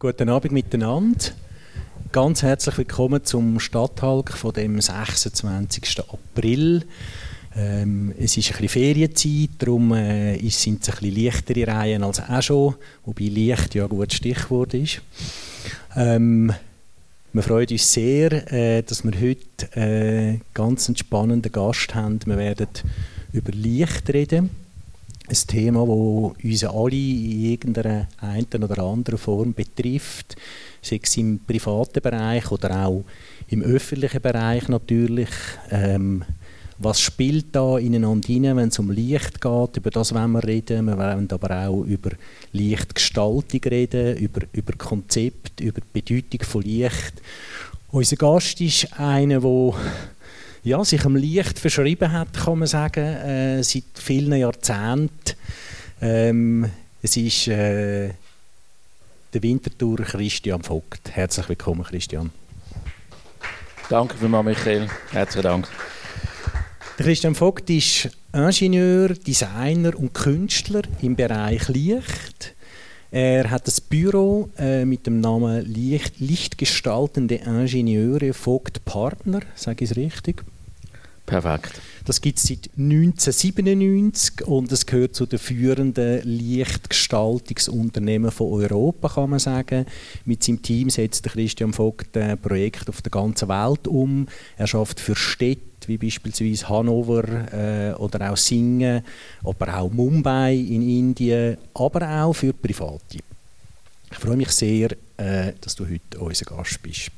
Guten Abend miteinander. Ganz herzlich willkommen zum Stadthalk von dem 26. April. Ähm, es ist ein bisschen Ferienzeit, darum äh, sind es ein bisschen leichtere Reihen als auch schon, wobei Licht ja ein gutes Stichwort ist. Ähm, wir freuen uns sehr, äh, dass wir heute äh, ganz einen spannenden Gast haben. Wir werden über Licht reden ein Thema, das uns alle in irgendeiner einen oder anderen Form betrifft, sei es im privaten Bereich oder auch im öffentlichen Bereich natürlich. Ähm, was spielt da ineinander hinein, wenn es um Licht geht? Über das wollen wir reden. Wir wollen aber auch über Lichtgestaltung reden, über, über Konzept, über die Bedeutung von Licht. Unser Gast ist einer, der ja, sich am Licht verschrieben hat, kann man sagen, äh, seit vielen Jahrzehnten. Ähm, es ist äh, der Wintertour Christian Vogt. Herzlich willkommen, Christian. Danke vielmals, Michael. Herzlichen Dank. Der Christian Vogt ist Ingenieur, Designer und Künstler im Bereich Licht. Er hat das Büro äh, mit dem Namen Licht, Lichtgestaltende Ingenieure Vogt Partner, sage ich es richtig? Perfekt. Das gibt es seit 1997 und es gehört zu den führenden Lichtgestaltungsunternehmen von Europa, kann man sagen. Mit seinem Team setzt Christian Vogt ein Projekt auf der ganzen Welt um. Er schafft für Städte wie beispielsweise Hannover äh, oder auch Singen, aber auch Mumbai in Indien, aber auch für Private. Ich freue mich sehr, äh, dass du heute unser Gast bist.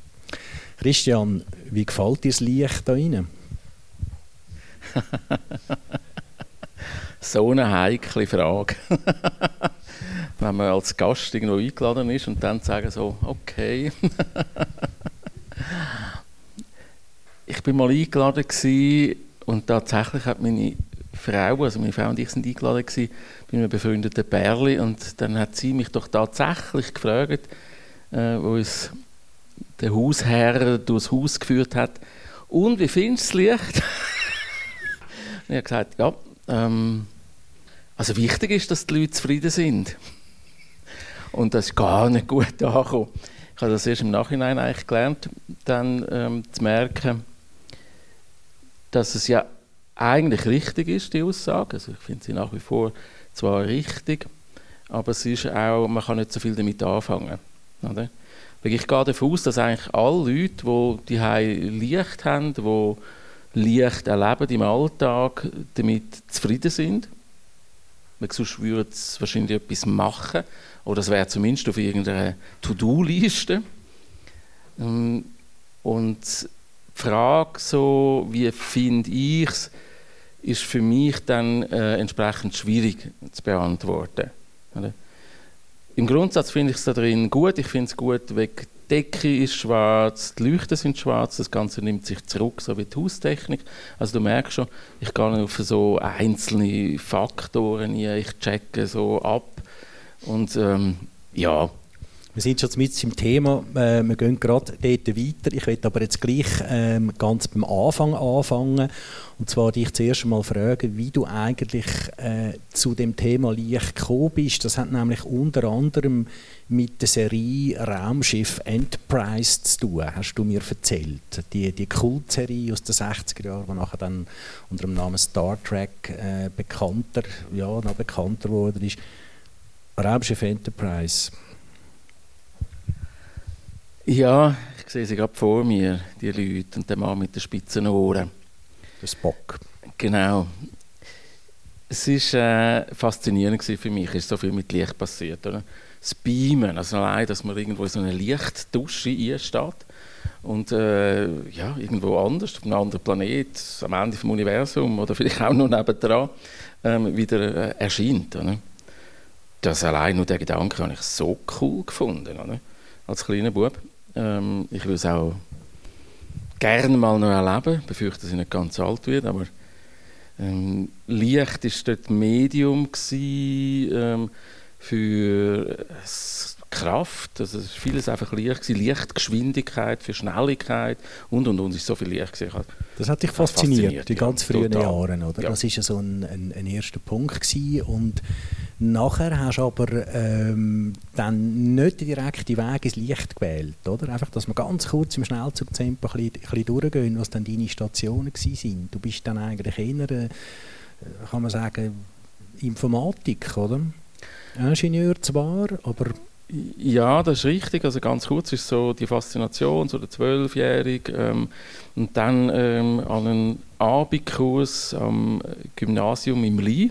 Christian, wie gefällt dir das Licht da drinnen? So eine heikle Frage. Wenn man als Gast irgendwo eingeladen ist und dann sagen so, okay. ich bin mal eingeladen und tatsächlich hat meine Frau, also meine Frau und ich sind eingeladen gewesen, bei einem befreundeten Bärli und dann hat sie mich doch tatsächlich gefragt, äh, wo uns der Hausherr durchs Haus geführt hat, und wie findest du das Licht? Ich habe gesagt, ja, ähm, also wichtig ist, dass die Leute zufrieden sind. Und das ist gar nicht gut angekommen. Ich habe das erst im Nachhinein eigentlich gelernt, dann ähm, zu merken, dass es ja eigentlich richtig ist, die Aussage. Also ich finde sie nach wie vor zwar richtig, aber es ist auch, man kann nicht so viel damit anfangen. Oder? Ich gehe davon aus, dass eigentlich alle Leute, die die Licht haben, die Licht erleben im Alltag, damit zufrieden sind. Weil sonst würden sie wahrscheinlich etwas machen. Oder es wäre zumindest auf irgendeiner To-Do-Liste. Ähm, und die Frage, so, wie finde ich es, ist für mich dann äh, entsprechend schwierig zu beantworten. Oder? Im Grundsatz finde ich es da drin gut. Ich finde es gut wegen Decke ist schwarz, die Leuchten sind schwarz, das Ganze nimmt sich zurück, so wie die Haustechnik. Also du merkst schon, ich gehe auf so einzelne Faktoren hier, ich checke so ab und ähm, ja, wir sind schon mit im Thema, äh, wir gehen gerade dort weiter. Ich möchte aber jetzt gleich ähm, ganz beim Anfang anfangen. Und zwar dich zuerst einmal fragen, wie du eigentlich äh, zu dem Thema Licht gekommen bist. Das hat nämlich unter anderem mit der Serie Raumschiff Enterprise zu tun, hast du mir erzählt. Die, die Kultserie aus den 60er Jahren, die nachher dann unter dem Namen Star Trek äh, bekannter, ja, noch bekannter wurde ist. Raumschiff Enterprise. Ja, ich sehe sie gerade vor mir, die Leute und der Mann mit den spitzen Ohren. Der Spock. Genau. Es war äh, faszinierend für mich, es ist so viel mit Licht passiert. Oder? Das Beamen, also allein, dass man irgendwo in so eine Lichtdusche einsteht und äh, ja, irgendwo anders, auf einem anderen Planet, am Ende des Universums oder vielleicht auch noch nebendran, ähm, wieder äh, erscheint. Oder? Das allein nur der Gedanke habe ich so cool gefunden, oder? als kleiner Bub. Ähm, ich will es auch gerne mal noch erleben. Ich befürchte, dass ich nicht ganz alt werde, aber ähm, Licht war dort Medium gewesen, ähm, für Kraft. Also vieles einfach Licht gewesen. Lichtgeschwindigkeit für Schnelligkeit und und und ist so viel Licht gewesen. Das hat dich fasziniert, fasziniert die ganz ja, frühen Jahre, oder? Ja. Das war ja so ein, ein, ein, erster Punkt gewesen. und Nachher hast du aber ähm, dann nicht den direkten Weg ins Licht gewählt, oder? Einfach, dass wir ganz kurz im Schnellzugtempo ein bisschen, ein bisschen durchgehen, was dann deine Stationen waren. Du bist dann eigentlich eher, äh, kann man sagen, Informatik, oder? Ingenieur zwar, aber... Ja, das ist richtig. Also ganz kurz ist so die Faszination, so der Zwölfjährige ähm, und dann ähm, an einen Abendkurs am Gymnasium im Lee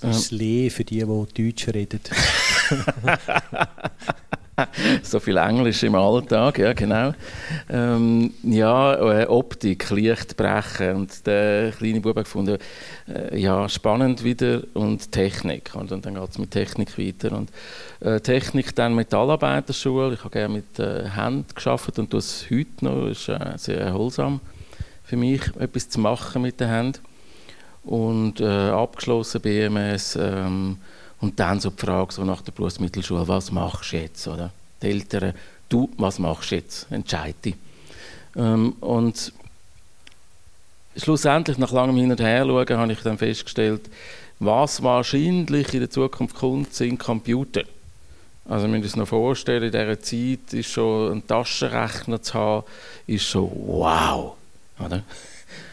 das ist das Lee für die, die Deutsch reden. so viel Englisch im Alltag, ja genau. Ähm, ja, äh, Optik, Licht brechen und der kleine Bub hat gefunden, äh, ja, spannend wieder und Technik. Und, und dann geht es mit Technik weiter. Und äh, Technik dann Metallarbeiterschule, ich habe gerne mit äh, Händen gearbeitet und das heute noch, ist äh, sehr erholsam für mich, etwas zu machen mit den Händen und äh, abgeschlossen BMS ähm, und dann so die Frage so nach der Berufsmittelschule, was machst du jetzt, oder? Die Eltern, du, was machst du jetzt? Entscheide. Ähm, und schlussendlich, nach langem Hin und Her schauen, habe ich dann festgestellt, was wahrscheinlich in der Zukunft kommt, sind Computer. Also wenn man sich noch vorstellen, in dieser Zeit ist schon ein Taschenrechner zu haben, ist schon wow. Oder?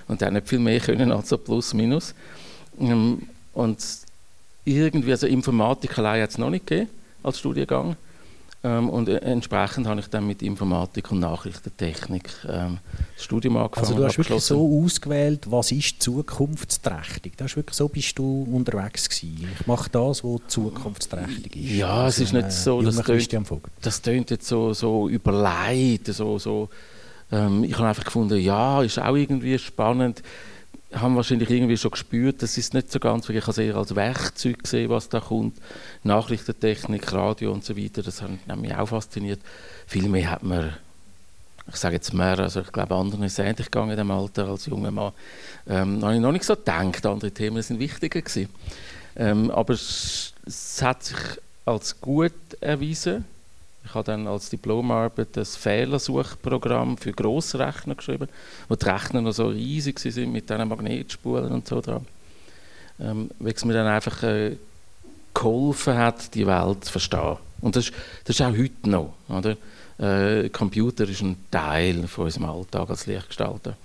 und auch nicht viel mehr können als so plus minus. Ähm, und irgendwie, also Informatik allein hat es noch nicht gegeben als Studiengang. Ähm, und äh, entsprechend habe ich dann mit Informatik und Nachrichtentechnik ähm, das Studium angefangen. Also du hast wirklich so ausgewählt, was ist zukunftsträchtig? Das ist wirklich so bist du unterwegs gewesen. Ich mache das, was zukunftsträchtig ist. Ja, also es ist nicht so, das tönt, das tönt jetzt so, so überlegt, so, so ähm, ich habe einfach gefunden, ja, ist auch irgendwie spannend. Haben wahrscheinlich irgendwie schon gespürt, das ist nicht so ganz, ich habe eher als Werkzeug gesehen, was da kommt. Nachrichtentechnik, Radio und so weiter, das hat mich auch fasziniert. Viel mehr hat man ich sage jetzt mehr, also ich glaube, anderen ist es ähnlich gegangen in dem Alter als junger Mann. Ähm, habe ich noch nicht so gedacht, andere Themen sind wichtiger gewesen. Ähm, aber es, es, hat sich als gut erwiesen. Ich habe dann als Diplomarbeit das Fehlersuchprogramm für Grossrechner geschrieben, wo die Rechner noch so riesig sind mit diesen Magnetspulen und so dran. Ähm, weil es mir dann einfach äh, geholfen hat, die Welt zu verstehen. Und das, das ist auch heute noch. Oder? Äh, Computer ist ein Teil von unserem Alltag als Lichtgestalter.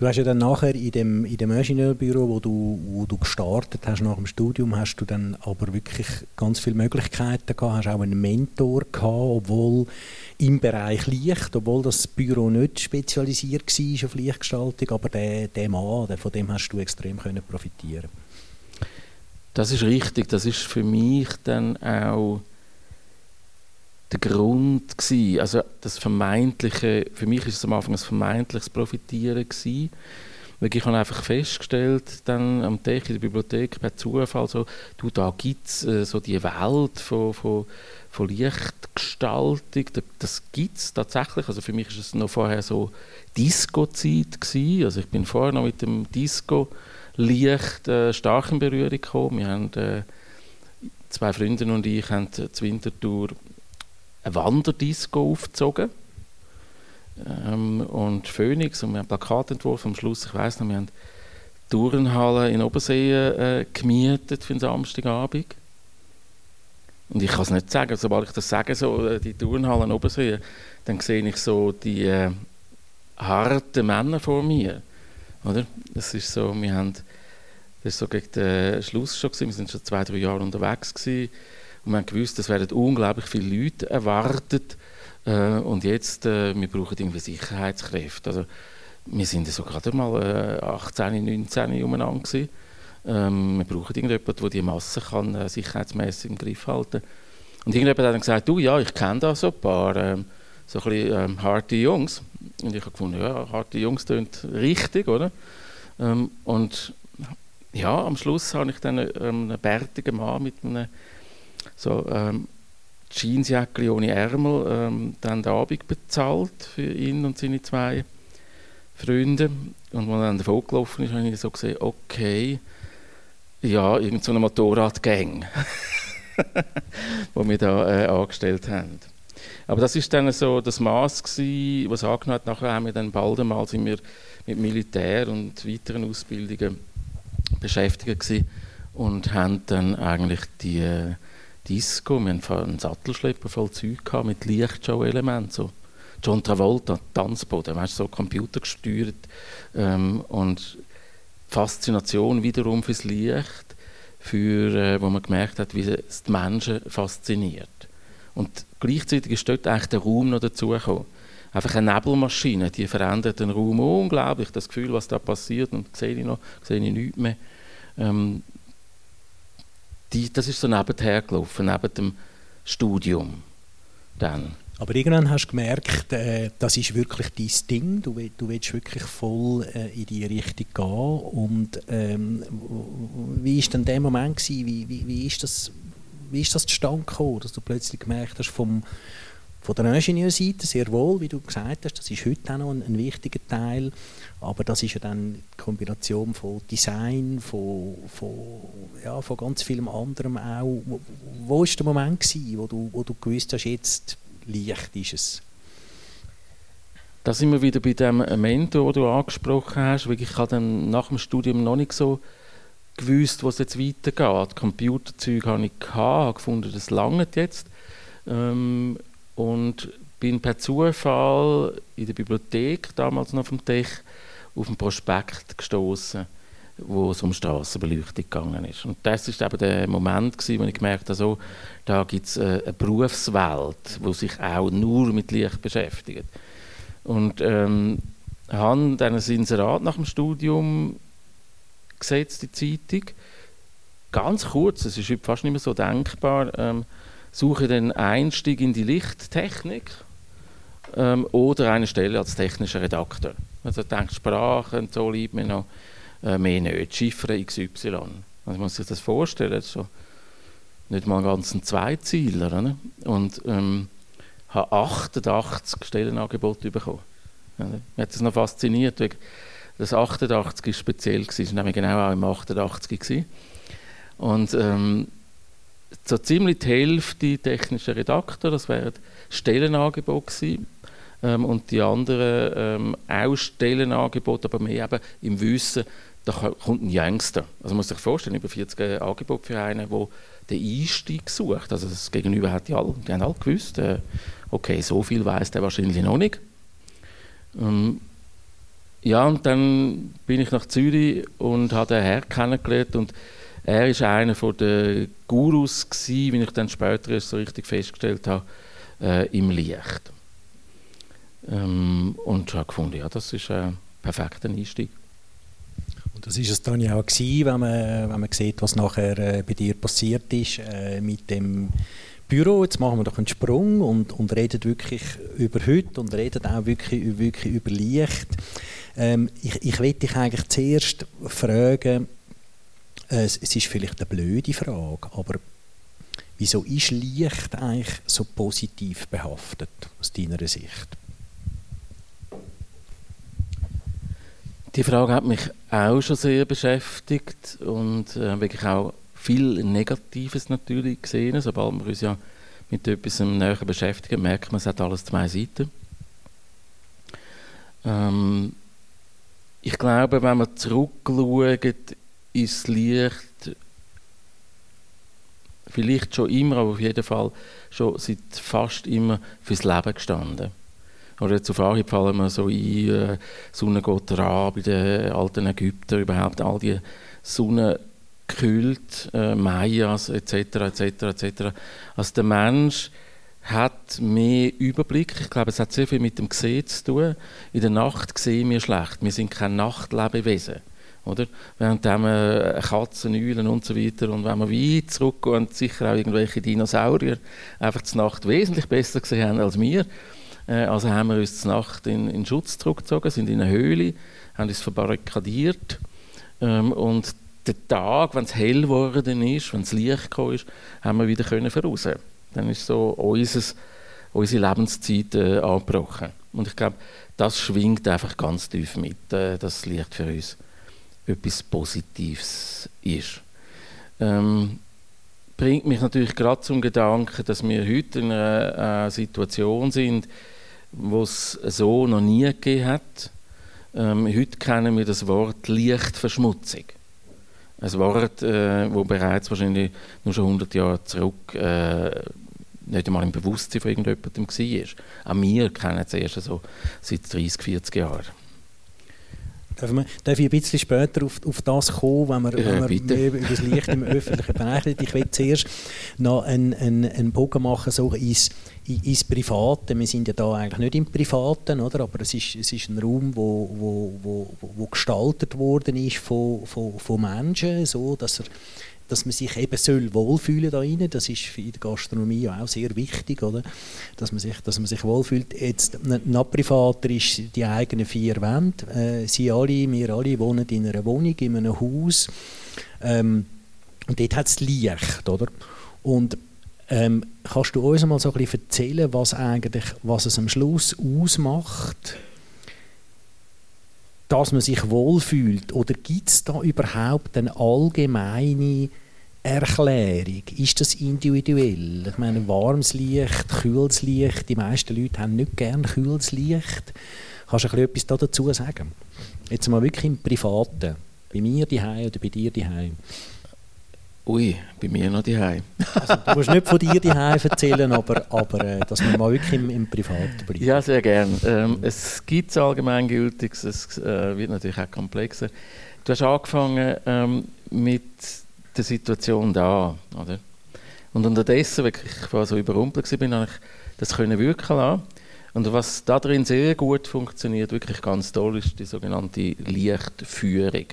Du hast ja dann nachher in dem, in dem Ingenieurbüro, wo du, wo du gestartet hast nach dem Studium, hast du dann aber wirklich ganz viele Möglichkeiten gehabt, hast auch einen Mentor gehabt, obwohl im Bereich Licht, obwohl das Büro nicht spezialisiert war auf Lichtgestaltung, aber der, der Mann, der, von dem hast du extrem können profitieren. Das ist richtig, das ist für mich dann auch der Grund gewesen. Also das vermeintliche, für mich ist es am Anfang ein vermeintliches Profitieren gewesen. Weil ich habe einfach festgestellt, dann am Tag in der Bibliothek per Zufall, so, du, da gibt es äh, so die Welt von, von, von Lichtgestaltung, das gibt es tatsächlich. Also für mich ist es noch vorher so Disco-Zeit gewesen. Also ich bin vorher noch mit dem Disco-Licht äh, stark in Berührung gekommen. Wir haben, äh, zwei Freunde und ich haben zur Wintertour eine Wanderdisco aufgezogen. Ähm, und Phoenix, und wir haben Plakatentwurf am Schluss, ich weiß noch, wir haben Turnhalle in Obersee äh, gemietet für den Samstagabend. Und ich kann es nicht sagen, sobald ich das sage, so, äh, die Turnhalle in Obersee, dann sehe ich so die äh, harten Männer vor mir. Oder? Das ist so, wir haben, das ist so gegen den Schluss schon gewesen, wir sind schon zwei, drei Jahre unterwegs gewesen und wir haben gewusst, es werden unglaublich viele Leute erwartet. Äh, und jetzt, äh, wir brauchen irgendwie Sicherheitskräfte. Also, wir sind so gerade mal äh, 18, 19 umeinander. Ähm, wir brauchen irgendjemanden, der die Masse kann, äh, sicherheitsmäßig im Griff halten Und irgendjemand hat dann gesagt, du, ja, ich kenne da so ein paar ähm, so ein bisschen ähm, harte Jungs. Und ich habe gefunden, ja, harte Jungs tönt richtig, oder? Ähm, und ja, am Schluss habe ich dann ähm, einen bärtigen Mann mit einem so ähm, Jeansjacke ohne Ärmel, ähm, dann den Abend bezahlt für ihn und seine zwei Freunde. Und als er dann davon gelaufen ist, habe ich so gesehen, okay, ja, irgendeine so Motorradgang, die wir da äh, angestellt haben. Aber das ist dann so das Maß gewesen, was angenommen hat. Nachher haben wir dann bald einmal sind wir mit Militär und weiteren Ausbildungen beschäftigt und haben dann eigentlich die äh, Disco, wir hatten einen Sattelschlepper voll Zeug mit Lichtshow-Elementen, so John Travolta, Tanzboden, weißt, so computergesteuert ähm, und Faszination wiederum fürs Licht, für, äh, wo man gemerkt hat, wie es die Menschen fasziniert. Und gleichzeitig ist dort eigentlich der Raum noch dazugekommen. Einfach eine Nebelmaschine, die verändert den Raum unglaublich. Das Gefühl, was da passiert, und sehe ich noch, sehe ich nichts mehr. Ähm, die, das ist so nebenher gelaufen, neben dem Studium. Dann. Aber irgendwann hast du gemerkt, äh, das ist wirklich dein Ding. Du, du willst wirklich voll äh, in die Richtung gehen. Und ähm, wie war denn der Moment gewesen? Wie, wie, wie, ist das, wie ist das zustande gekommen, dass du plötzlich gemerkt hast, vom, von der Ingenieurseite sehr wohl, wie du gesagt hast, das ist heute auch noch ein, ein wichtiger Teil, aber das ist ja dann die Kombination von Design, von, von, ja, von ganz vielem anderem auch. Wo, ist der Moment gewesen, wo du, wo du gewusst hast, jetzt Licht ist es? Da sind wir wieder bei dem Mentor, den du angesprochen hast. Ich habe dann nach dem Studium noch nicht so gewusst, was jetzt weitergeht. Computerzeug habe ich gehabt, habe gefunden, das langt jetzt. Ähm, und bin per Zufall in der Bibliothek, damals noch dem Tech, auf ein Prospekt gestoßen, wo es um Straßenbeleuchtung gegangen ist. Und das ist eben der Moment, gewesen, wo ich gemerkt habe, so, da gibt es eine, eine Berufswelt, die sich auch nur mit Licht beschäftigt. Und ähm, habe dann ein Inserat nach dem Studium gesetzt, die Zeitung. Ganz kurz, es ist fast nicht mehr so denkbar, ähm, suche den Einstieg in die Lichttechnik ähm, oder eine Stelle als technischer Redakteur. Also denkt Sprache und so liebt mir noch äh, mehr nicht. Chiffre XY. Also man muss sich das vorstellen, das ist so nicht mal ganz ein Zweizieler. Oder? Und ähm, habe 88 Stellenangebote bekommen. Ja, mich hat das noch fasziniert, weil das 88 ist speziell war, war nämlich genau auch im 88 gewesen. Und ähm, so ziemlich die Hälfte technischer Redakteur, das wären Stellenangebote gewesen. Ähm, und die anderen ähm, auch Stellenangebote, aber mehr eben im Wissen, da kommt ein Youngster. Also man muss sich vorstellen, über 40 Angebote für einen, der den Einstieg sucht. Also das Gegenüber hat die, alle, die haben alle gewusst, äh, okay, so viel weiß der wahrscheinlich noch nicht. Ähm, ja, und dann bin ich nach Zürich und habe den Herrn kennengelernt und er ist einer der Gurus gewesen, wie ich dann später so richtig festgestellt habe, äh, im Licht. Ähm, und habe gefunden, ja, das ist ein perfekter Einstieg. Und das ist es dann ja auch gewesen, wenn man, wenn man sieht, was nachher äh, bei dir passiert ist äh, mit dem Büro. Jetzt machen wir doch einen Sprung und, und reden wirklich über heute und reden auch wirklich, wirklich über Licht. Ähm, ich, ich will dich eigentlich zuerst fragen, es, es ist vielleicht eine blöde Frage, aber wieso ist Licht eigentlich so positiv behaftet aus deiner Sicht? Die Frage hat mich auch schon sehr beschäftigt und äh, wirklich auch viel Negatives natürlich gesehen. Sobald wir uns ja mit etwas näher beschäftigen, merkt man, es hat alles zwei Seiten. Ähm, ich glaube, wenn man zurückschaut ins Licht, vielleicht schon immer, aber auf jeden Fall schon seit fast immer fürs Leben gestanden. Oder jetzt auf fallen wir so ein, äh, Sonnengott Ra bei den alten Ägyptern, überhaupt all die Sonnenkult, äh, Mayas etc. etc. etc. Also der Mensch hat mehr Überblick. Ich glaube, es hat sehr viel mit dem Gesehen zu tun. In der Nacht sehen wir schlecht. Wir sind kein Nachtlebewesen. Oder? Während wir Katzen, Eulen und so weiter und wenn wir weit zurückgehen und sicher auch irgendwelche Dinosaurier einfach zur Nacht wesentlich besser gesehen haben als wir, äh, also haben wir uns zur Nacht in, in Schutz zurückgezogen, sind in eine Höhle, haben uns verbarrikadiert ähm, und der Tag, wenn es hell geworden ist, wenn es Licht gekommen ist, haben wir wieder können voraus. Dann ist so unseres, unsere Lebenszeit äh, angebrochen. Und ich glaube, das schwingt einfach ganz tief mit, äh, das Licht für uns etwas Positives ist. Ähm, bringt mich natürlich gerade zum Gedanken, dass wir heute in einer äh, Situation sind, wo es so noch nie gegeben hat. Ähm, heute kennen wir das Wort Lichtverschmutzung. Ein Wort, äh, wo bereits wahrscheinlich nur schon 100 Jahre zurück äh, nicht einmal im Bewusstsein von irgendjemandem war. Auch wir kennen es erst so seit 30, 40 Jahren. Darf, man, darf ich ein bisschen später auf, auf das kommen, wenn wir, wenn wir mehr über das Licht im öffentlichen Bereich reden? Ich will zuerst noch einen, einen, einen Bogen machen so ins, ins Private. Wir sind ja da eigentlich nicht im Privaten, oder? aber es ist, es ist ein Raum, wo, wo, wo, wo gestaltet worden ist von, von, von Menschen, so dass er dass man sich eben soll wohlfühlen da rein. Das ist für die Gastronomie auch sehr wichtig, oder? Dass man sich, dass man sich wohlfühlt. Jetzt noch privater ist die eigenen vier Wände. Äh, Sie alle, wir alle wohnen in einer Wohnung, in einem Haus. Ähm, und dort hat es Licht, oder? Und ähm, kannst du uns mal so ein bisschen erzählen, was eigentlich, was es am Schluss ausmacht? Dass man sich wohlfühlt? Oder gibt es da überhaupt eine allgemeine Erklärung? Ist das individuell? Ich meine, warmes Licht, kühles Licht, die meisten Leute haben nicht gern kühles Licht. Kannst du etwas dazu sagen? Jetzt mal wirklich im Privaten. Bei mir die oder bei dir die Ui, bei mir noch die also, Du musst nicht von dir die erzählen, aber, aber äh, dass wir mal wirklich im, im Privaten bleiben. Ja, sehr gerne. Ähm, es gibt allgemeingültiges, es äh, wird natürlich auch komplexer. Du hast angefangen ähm, mit der Situation da, oder? Und unterdessen, weil ich so überrumpelt war, habe ich das können wirken lassen. Und was da drin sehr gut funktioniert, wirklich ganz toll, ist die sogenannte Lichtführung.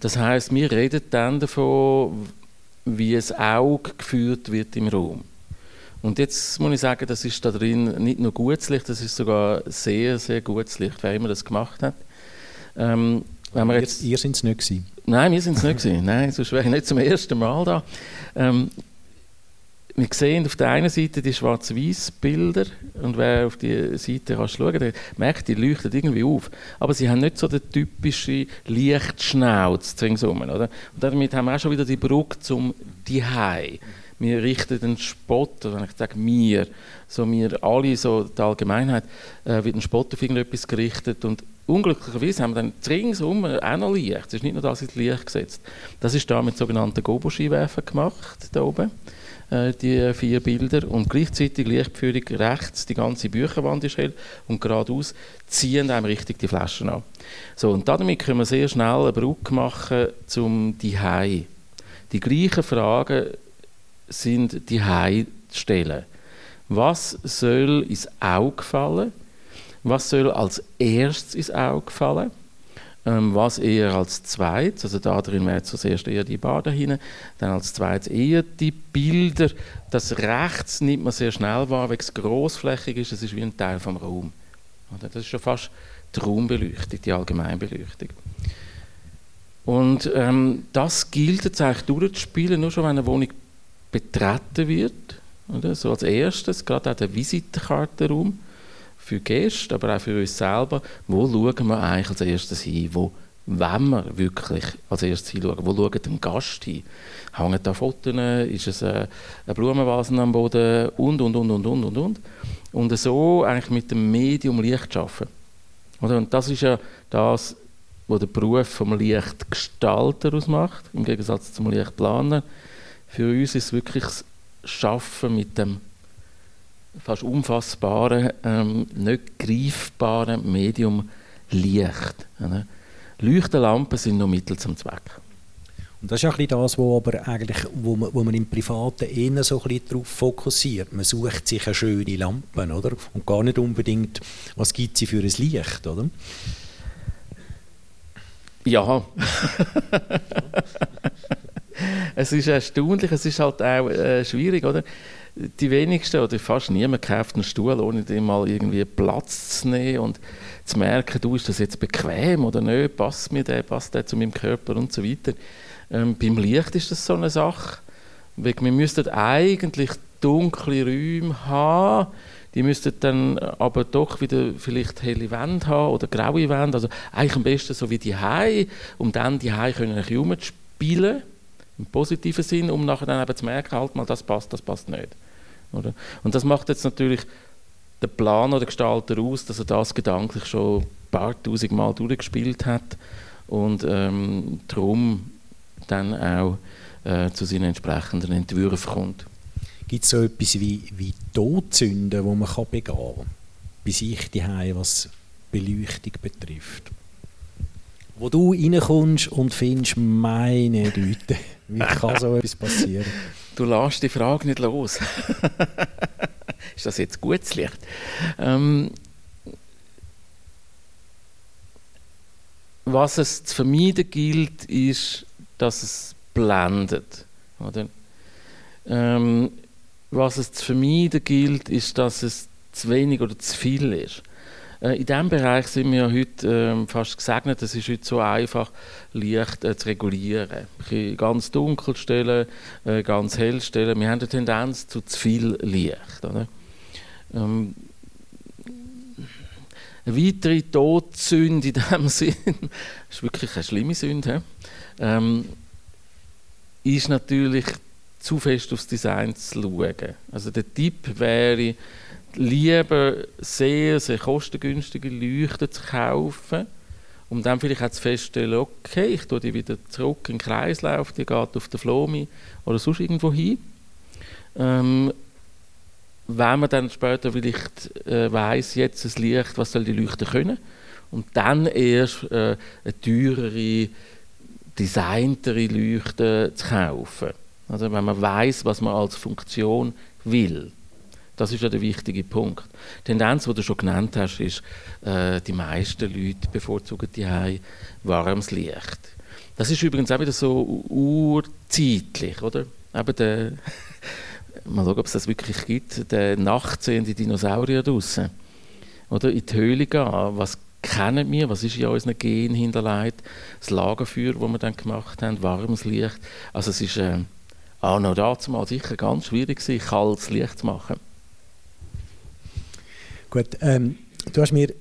Das heißt, wir reden dann davon, wie es Auge geführt wird im Raum. Und jetzt muss ich sagen, das ist da drin nicht nur gutes Licht, das ist sogar sehr, sehr gutes Licht, wer immer das gemacht hat. Ähm, wenn wir jetzt, ihr sind es nicht gewesen. Nein, wir sind es nicht gewesen. Nein, sonst wäre ich nicht zum ersten Mal da. Ähm, wir sehen auf der einen Seite die schwarz-weiß Bilder und wer auf die Seite kann schauen, der merkt, die leuchten irgendwie auf. Aber sie haben nicht so den typischen Lichtschnauz ringsum, oder? Und damit haben wir auch schon wieder die Brücke zum Dihei. Wir richten den Spott, also wenn ich sage wir, so wir alle, so die Allgemeinheit, äh, wird ein Spott auf irgendetwas gerichtet und unglücklicherweise haben wir dann ringsum auch noch Licht. Es ist nicht nur das ins Licht gesetzt. Das ist da mit sogenannten Gobo-Skiwerfern gemacht, da oben. Äh, die vier Bilder und gleichzeitig Lichtführung rechts, die ganze Bücherwand ist hell und geradeaus ziehen einem richtig die Flaschen an. So, und damit können wir sehr schnell eine Brücke machen zum Dihei. Die gleichen Fragen sind Dihei zu stellen. Was soll ins Auge fallen? Was soll als erstes ins Auge fallen? Ähm, was eher als zweites, also da drin wäre zuerst eher die Bar dahin, dann als zweites eher die Bilder. Das rechts nimmt man sehr schnell wahr, weil es großflächig ist, es ist wie ein Teil vom Raum. Das ist schon fast die Raumbeleuchtung, die Allgemeinbeleuchtung. Und ähm, das gilt jetzt eigentlich durchzuspielen, nur schon wenn eine Wohnung betreten wird. Oder? So als erstes, gerade auch der Visitenkartenraum für Gäste, aber auch für uns selber, wo schauen wir eigentlich als erstes hin, wo wenn wir wirklich als erstes hinschauen, wo schaut ein Gast hin? Hängen da Fotos, ist es eine Blumenvase am Boden und, und, und, und, und, und, und. Und so eigentlich mit dem Medium Licht arbeiten. Und das ist ja das, was der Beruf vom Lichtgestalter ausmacht, im Gegensatz zum Lichtplaner. Für uns ist es wirklich das Schaffen mit dem fast unfassbaren, ähm, nicht greifbaren Medium Licht. Leuchtenlampen sind nur Mittel zum Zweck. Und das ist auch das, wo, aber eigentlich, wo, man, wo man im Privaten eher so ein darauf fokussiert. Man sucht sich eine schöne Lampe, oder? Und gar nicht unbedingt, was gibt sie für ein Licht, oder? Ja. es ist erstaunlich, es ist halt auch äh, schwierig, oder? Die wenigsten oder fast niemand kauft einen Stuhl, ohne den mal irgendwie Platz zu nehmen und zu merken, du, ist das jetzt bequem oder nicht, passt mir der, passt der zu meinem Körper und so weiter. Ähm, beim Licht ist das so eine Sache, weil wir müssten eigentlich dunkle Räume haben, die müssten dann aber doch wieder vielleicht helle Wände haben oder graue Wände, also eigentlich am besten so wie die Hai, um dann die Hai können spielen im positiven Sinn, um nachher dann eben zu merken, halt mal, das passt, das passt nicht. Oder? Und das macht jetzt natürlich der Plan oder der Gestalter aus, dass er das gedanklich schon ein paar tausend Mal durchgespielt hat und ähm, darum dann auch äh, zu seinen entsprechenden Entwürfen kommt. Gibt es so etwas wie, wie Todsünden, die man kann begehen kann? Bei sich daheim, was Beleuchtung betrifft? Wo du reinkommst und findest, meine Güte, wie kann so etwas passieren? Du lässt die Frage nicht los. Ist das jetzt gutes Licht? Ähm, was es zu vermeiden gilt, ist, dass es blendet. Oder? Ähm, was es zu vermeiden gilt, ist, dass es zu wenig oder zu viel ist. Äh, in diesem Bereich sind wir heute äh, fast gesegnet. Es ist heute so einfach, Licht äh, zu regulieren. Ganz dunkel stellen, äh, ganz hell stellen. Wir haben eine Tendenz zu zu viel Licht. Oder? Ähm, eine weitere Todsünde in diesem Sinn, ist wirklich eine schlimme Sünde, ähm, ist natürlich zu fest aufs Design zu schauen. Also der Tipp wäre, lieber sehr, sehr kostengünstige Leuchten zu kaufen, um dann vielleicht auch zu feststellen, okay, ich tue die wieder zurück in den Kreislauf, die geht auf den Flomi oder sonst irgendwo hin. Ähm, wenn man dann später vielleicht äh, weiß, jetzt das Licht, was soll die Leuchten können, und dann erst äh, eine teurere, designtere Leuchte zu kaufen. Also wenn man weiß, was man als Funktion will. Das ist ja der wichtige Punkt. Die Tendenz, die du schon genannt hast, ist, äh, die meisten Leute bevorzugen die warmes Licht. Das ist übrigens auch wieder so urzeitlich, oder? Eben der, mal schauen, ob es das wirklich gibt, der nachtsehende Dinosaurier draußen. Oder in die Höhle gehen, was kennen wir, was ist in unseren Genen hinterlegt, das Lagerfeuer, das wir dann gemacht haben, warmes Licht. Also es ist äh, auch noch dazu mal sicher ganz schwierig kaltes Licht zu machen. Gut, ähm, du hast mir,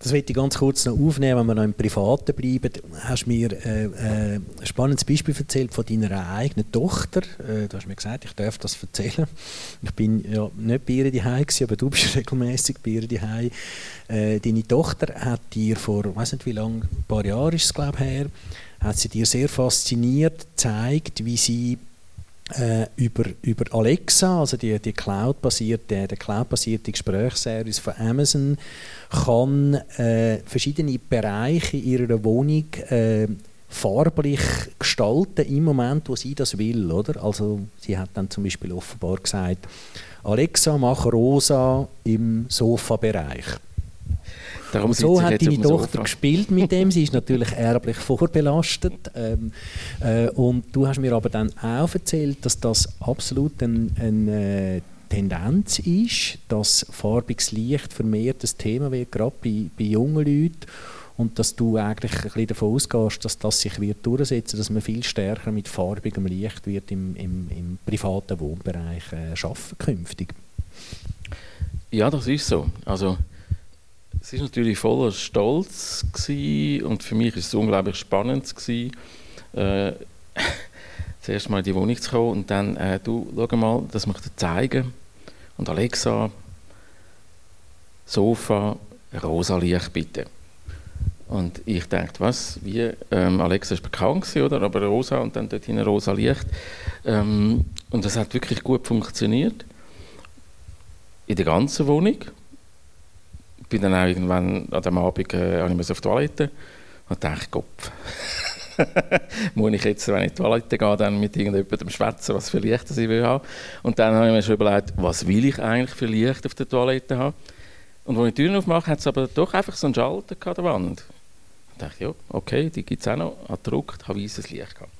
das möchte ich ganz kurz noch aufnehmen, wenn wir noch im Privaten bleiben, hast mir äh, äh, ein spannendes Beispiel erzählt von deiner eigenen Tochter. Äh, du hast mir gesagt, ich darf das erzählen. Ich bin ja nicht bei ihr daheim aber du bist regelmäßig bei ihr daheim. Äh, deine Tochter hat dir vor, ich weiß nicht wie lange, ein paar Jahren ist es glaube ich her, hat sie dir sehr fasziniert gezeigt, wie sie äh, über, über Alexa, also die, die Cloud-basierte, der Cloud-basierte Gesprächsservice von Amazon, kann äh, verschiedene Bereiche ihrer Wohnung äh, farblich gestalten im Moment, wo sie das will, oder? Also sie hat dann zum Beispiel offenbar gesagt, Alexa, mach rosa im Sofabereich. Darum so hat deine Tochter gespielt mit dem. Sie ist natürlich erblich vorbelastet. Ähm, äh, und du hast mir aber dann auch erzählt, dass das absolut eine ein, äh, Tendenz ist, dass farbiges Licht vermehrt das Thema wird, gerade bei, bei jungen Leuten. Und dass du eigentlich ein bisschen davon ausgehst, dass das sich wird durchsetzen dass man viel stärker mit farbigem Licht wird im, im, im privaten Wohnbereich äh, arbeiten künftig. Ja, das ist so. Also es war natürlich voller Stolz und für mich war es unglaublich spannend äh, zuerst mal in die Wohnung zu kommen und dann, äh, du, schau mal, das möchte ich dir zeigen. Und Alexa, Sofa, rosa Licht bitte. Und ich dachte, was, wie, ähm, Alexa ist bekannt gewesen, oder? Aber rosa und dann dort hinein rosa Licht. Ähm, und das hat wirklich gut funktioniert. In der ganzen Wohnung bin dann auch irgendwann an dem Abend äh, auf die Toilette und dachte, Kopf. muss ich jetzt, wenn ich in die Toilette gehe, dann mit irgendjemandem schwätzen, was für Licht ich will haben. Und dann habe ich mir schon überlegt, was will ich eigentlich für Licht auf der Toilette haben. Und als ich die Tür aufmache, hat es aber doch einfach so einen Schalter an der Wand. Ich dachte, ja, okay, die gibt es auch noch. Habe gedruckt, habe weißes Licht gehabt.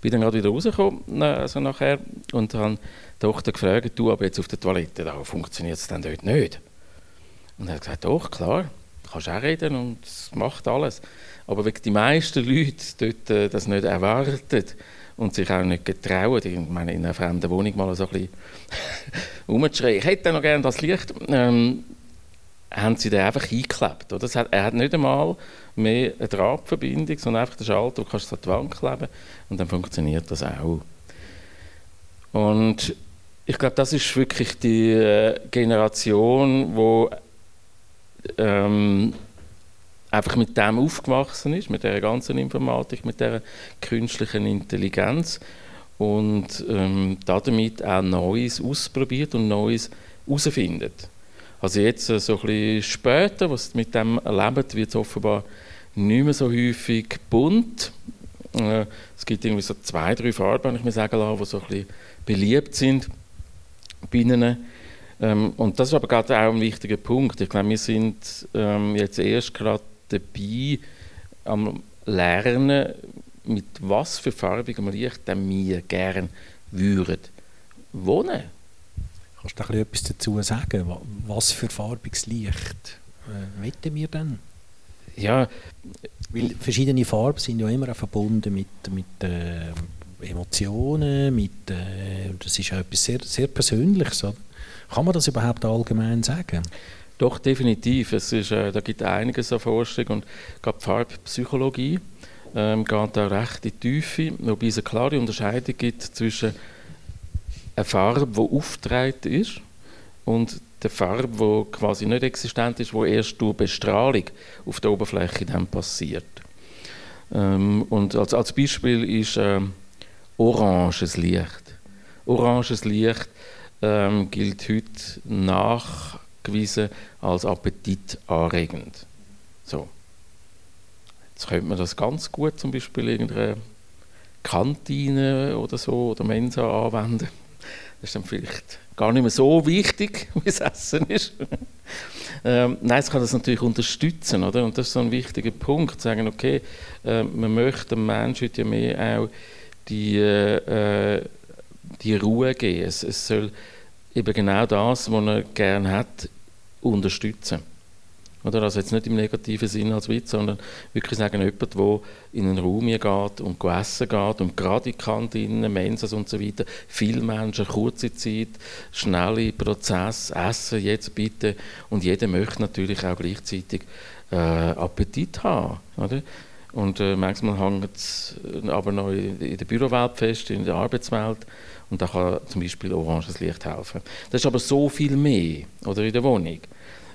Bin dann gerade wieder rausgekommen, also nachher, und habe die Tochter gefragt, du, aber jetzt auf der Toilette, da funktioniert es dann dort nicht. Und er hat gesagt, doch, klar, kannst auch reden und es macht alles. Aber wenn die meisten Leute dort äh, das nicht erwarten und sich auch nicht getrauen, ich meine, in einer fremden Wohnung mal so ein bisschen rumzuschreien, ich hätte noch gerne das Licht, ähm, haben sie den einfach eingeklebt. Oder? Hat, er hat nicht einmal mehr eine Drahtverbindung, sondern einfach den Schalter, du kannst es an die Wand kleben und dann funktioniert das auch. Und ich glaube, das ist wirklich die äh, Generation, die ähm, einfach mit dem aufgewachsen ist, mit der ganzen Informatik, mit der künstlichen Intelligenz und ähm, damit auch Neues ausprobiert und Neues herausfindet. Also jetzt äh, so ein bisschen später, was mit dem erlebt, wird es offenbar nicht mehr so häufig bunt. Äh, es gibt irgendwie so zwei, drei Farben, wenn ich mir sagen lasse, die so ein bisschen beliebt sind bei. Ähm, und das ist aber gerade auch ein wichtiger Punkt. Ich glaube, wir sind ähm, jetzt erst gerade dabei am Lernen, mit was für farbigem Licht wir gerne würden wohnen. Kannst du etwas dazu sagen? Was für farbiges Licht äh, wetten wir denn? Ja, weil verschiedene Farben sind ja immer auch verbunden mit, mit äh, Emotionen, mit, äh, das ist ja etwas sehr, sehr Persönliches. Oder? Kann man das überhaupt allgemein sagen? Doch, definitiv. Es ist, äh, da gibt es einiges an Forschung und gerade die Farbpsychologie ähm, geht da recht in die Tiefe, wobei es eine klare Unterscheidung gibt zwischen einer Farbe, die aufgetragen ist und der Farbe, die quasi nicht existent ist, die erst durch Bestrahlung auf der Oberfläche dann passiert. Ähm, und als, als Beispiel ist ähm, oranges Licht. Oranges Licht ähm, gilt heute nachgewiesen als appetitanregend. So. Jetzt könnte man das ganz gut zum Beispiel in irgendeiner Kantine oder so oder Mensa anwenden. Das ist dann vielleicht gar nicht mehr so wichtig, wie das Essen ist. ähm, nein, es kann das natürlich unterstützen, oder? Und das ist so ein wichtiger Punkt, zu sagen, okay, äh, man möchte dem Menschen heute ja mehr auch die, äh, die Ruhe geben. Es, es soll eben genau das, was er gerne hat, unterstützen. Oder? Also jetzt nicht im negativen Sinn als Witz, sondern wirklich sagen, jemand, der in einen Raum geht und essen geht und gerade in Kantinen, Mensas und so weiter, viele Menschen, kurze Zeit, schnelle Prozess, essen jetzt bitte und jeder möchte natürlich auch gleichzeitig äh, Appetit haben. Oder? Und äh, manchmal hängt es aber noch in der Bürowelt fest, in der Arbeitswelt. Und da kann zum Beispiel oranges Licht helfen. Das ist aber so viel mehr oder in der Wohnung.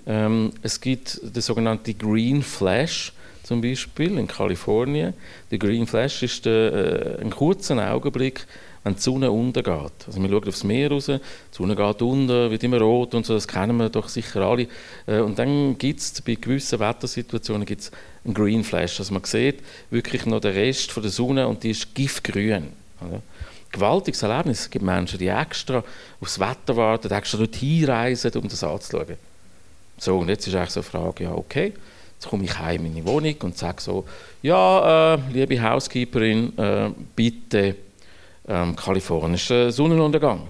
Ähm, es gibt den sogenannten Green Flash zum Beispiel in Kalifornien. Der Green Flash ist der, äh, ein kurzer Augenblick, wenn die Sonne untergeht. Also wir schauen aufs Meer raus, die Sonne geht unter, wird immer rot und so, das kennen wir doch sicher alle. Äh, und dann gibt es bei gewissen Wettersituationen gibt's einen Green Flash. Also man sieht wirklich noch den Rest von der Sonne und die ist giftgrün. Oder? Gewaltiges Erlebnis. Es gibt Menschen, die extra aufs Wetter warten, extra dorthin reisen, um das anzuschauen. So, und jetzt ist eigentlich so eine Frage, ja okay, jetzt komme ich heim in meine Wohnung und sage so, ja, äh, liebe Housekeeperin, äh, bitte ähm, kalifornischen Sonnenuntergang.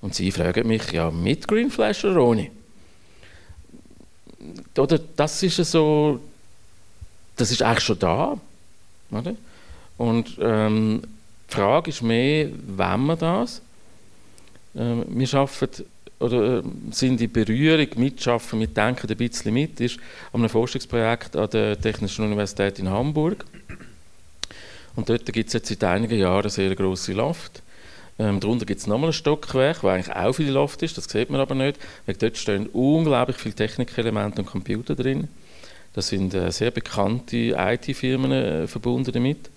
Und sie fragen mich, ja, mit Green Flash oder ohne? Oder das ist so, das ist eigentlich schon da. Oder? Und ähm, die Frage ist mehr, wenn man das? Ähm, wir arbeiten oder äh, sind in Berührung, mitschaffen, mitdenken ein bisschen mit, ist an einem Forschungsprojekt an der Technischen Universität in Hamburg. Und dort gibt es jetzt seit einigen Jahren eine sehr grosse Loft. Ähm, darunter gibt es nochmal ein Stockwerk, wo eigentlich auch viel Loft ist, das sieht man aber nicht, weil dort stehen unglaublich viele Technikelemente und Computer drin. Da sind äh, sehr bekannte IT-Firmen äh, verbunden damit.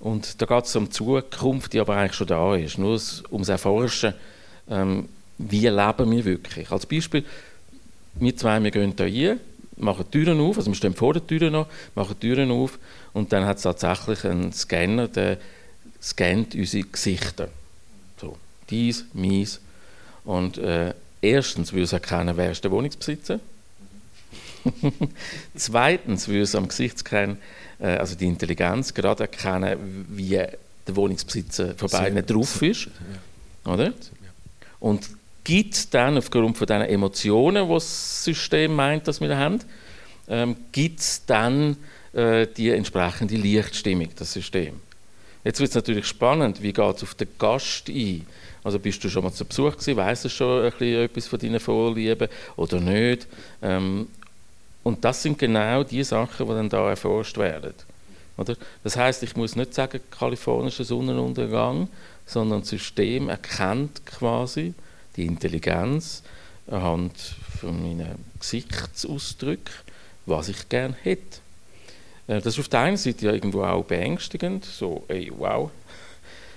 Und da geht es um die Zukunft, die aber eigentlich schon da ist, nur ums Erforschen, ähm, wie leben wir wirklich. Als Beispiel, wir zwei, wir gehen hier rein, machen die Türen auf, also wir stehen vor der Tür noch, machen die Türen auf und dann hat es tatsächlich einen Scanner, der scannt unsere Gesichter. So, dies, meins. Und äh, erstens würde es erkennen, wer ist der Wohnungsbesitzer. Zweitens würde es am Gesichtsscan, äh, also die Intelligenz, gerade erkennen, wie der Wohnungsbesitzer von beiden drauf ist. Oder? Und gibt dann aufgrund von diesen Emotionen, die das System meint, dass wir haben, ähm, gibt es dann die entsprechende Lichtstimmung, das System. Jetzt wird es natürlich spannend, wie geht es auf den Gast ein? Also bist du schon mal zu Besuch gewesen, weißt du schon ein bisschen etwas von deinen Vorlieben oder nicht? Ähm, und das sind genau die Sachen, die dann da erforscht werden. Oder? Das heißt, ich muss nicht sagen, kalifornischer Sonnenuntergang, sondern das System erkennt quasi, die Intelligenz anhand von meinen Gesichtsausdrücken, was ich gerne hätte. Äh, das ist auf der einen Seite ja irgendwo auch beängstigend, so, ey, wow.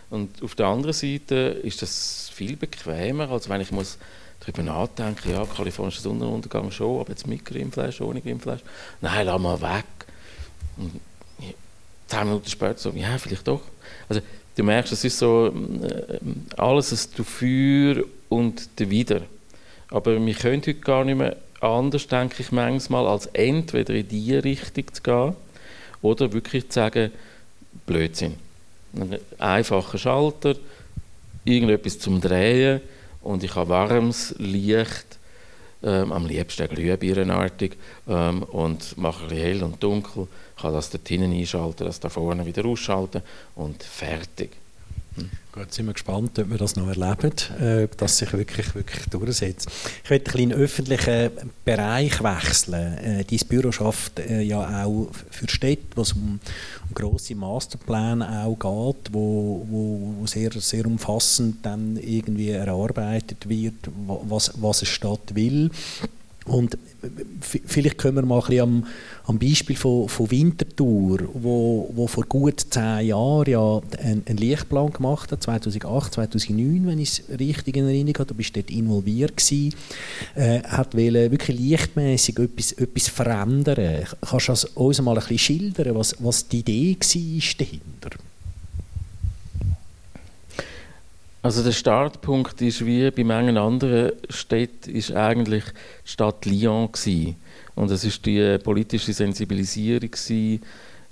Und auf der anderen Seite ist das viel bequemer, als wenn ich muss darüber nachdenken, ja, kalifornischer Sonnenuntergang schon, aber jetzt mit Grimflash, ohne Grimflash. Nein, lass mal weg. Und zehn Minuten später so, ja, vielleicht doch. Also du merkst, es ist so äh, alles ein Dafür und Wider. Aber wir können heute gar nicht mehr anders, denke ich manchmal, als entweder in die Richtung zu gehen oder wirklich zu sagen, Blödsinn. Ein einfacher Schalter, irgendetwas zum Drehen und ich habe warmes Licht, ähm, am liebsten glühbirnenartig ähm, und mache ein bisschen hell und dunkel, kann das dort hinten einschalten, das da vorne wieder ausschalten und fertig. Gut, sind wir gespannt, ob wir das noch erleben, äh, ob das sich wirklich, wirklich durchsetzt. Ich möchte ein in öffentlichen Bereich wechseln. Äh, Dein Büro schafft äh, ja auch für Städte, wo es um, um grosse Masterpläne auch geht, wo, wo, wo, sehr, sehr umfassend dann irgendwie erarbeitet wird, was, was eine Stadt will. Und vielleicht können wir mal ein bisschen am, am Beispiel von, von Winterthur, wo, wo vor gut zehn Jahren ja einen, einen Lichtplan gemacht hat, 2008, 2009, wenn ich es richtig in Erinnerung habe, du bist dort involviert gewesen, äh, hat wollen, wirklich lichtmäßig etwas, etwas verändern. Kannst du uns mal ein bisschen schildern, was, was die Idee war dahinter? Also der Startpunkt ist wie bei manchen anderen Städten ist eigentlich die Stadt Lyon gewesen. und es ist die politische Sensibilisierung gewesen,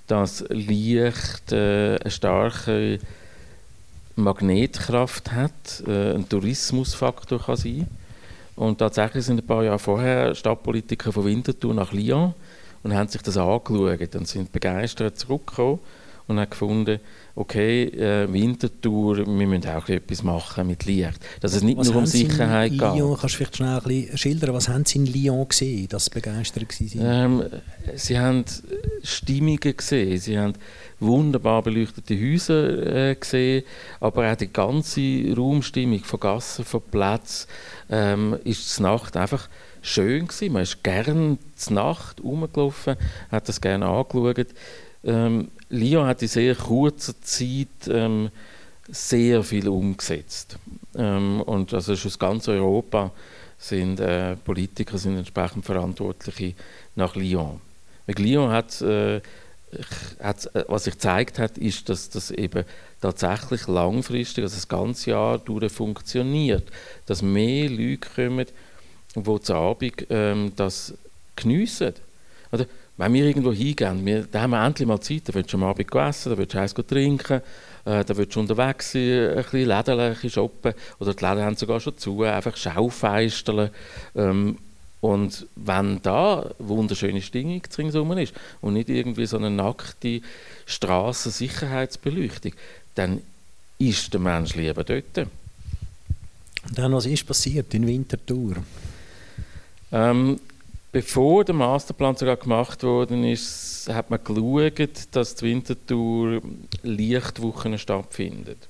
dass Licht äh, eine starke Magnetkraft hat, äh, ein Tourismusfaktor kann sein. Und tatsächlich sind ein paar Jahre vorher Stadtpolitiker von Winterthur nach Lyon und haben sich das angeschaut und sind begeistert zurückgekommen und haben gefunden, okay, äh, Wintertour, wir müssen auch etwas machen mit Licht. Dass es nicht was nur um Sicherheit geht. Lyon, kannst du vielleicht schnell ein bisschen schildern, was haben Sie in Lyon gesehen, dass Sie begeistert waren? Ähm, sie haben Stimmungen gesehen, sie haben wunderbar beleuchtete Häuser äh, gesehen, aber auch die ganze Raumstimmung von Gassen, von Plätzen, ähm, ist die Nacht einfach schön gewesen. Man ist gerne zur Nacht rumgelaufen, hat das gerne angeschaut. Ähm, Lyon hat in sehr kurzer Zeit ähm, sehr viel umgesetzt. Ähm, und also aus ganz Europa sind äh, Politiker, sind entsprechend Verantwortliche nach Lyon. Weil Lyon hat, äh, hat, äh, was sich gezeigt hat, ist, dass das eben tatsächlich langfristig, also das ganze Jahr durch funktioniert. Dass mehr Leute kommen, die zu Abend ähm, das geniessen. Oder wenn wir irgendwo hingehen, wir, da haben wir endlich mal Zeit, da willst du am Abend essen, da willst du eins trinken, äh, da willst du unterwegs sein, ein bisschen Läden, ein bisschen shoppen, oder die Läden haben sogar schon zu, einfach Schaufeisterle. Ähm, und wenn da eine wunderschöne Stimmung ringsum ist und nicht irgendwie so eine nackte Strassensicherheitsbeleuchtung, dann ist der Mensch lieber dort. Und dann, was ist passiert in Winterthur? Ähm, Bevor der Masterplan sogar gemacht worden ist, hat man geschaut, dass die Wintertour Lichtwochen stattfindet.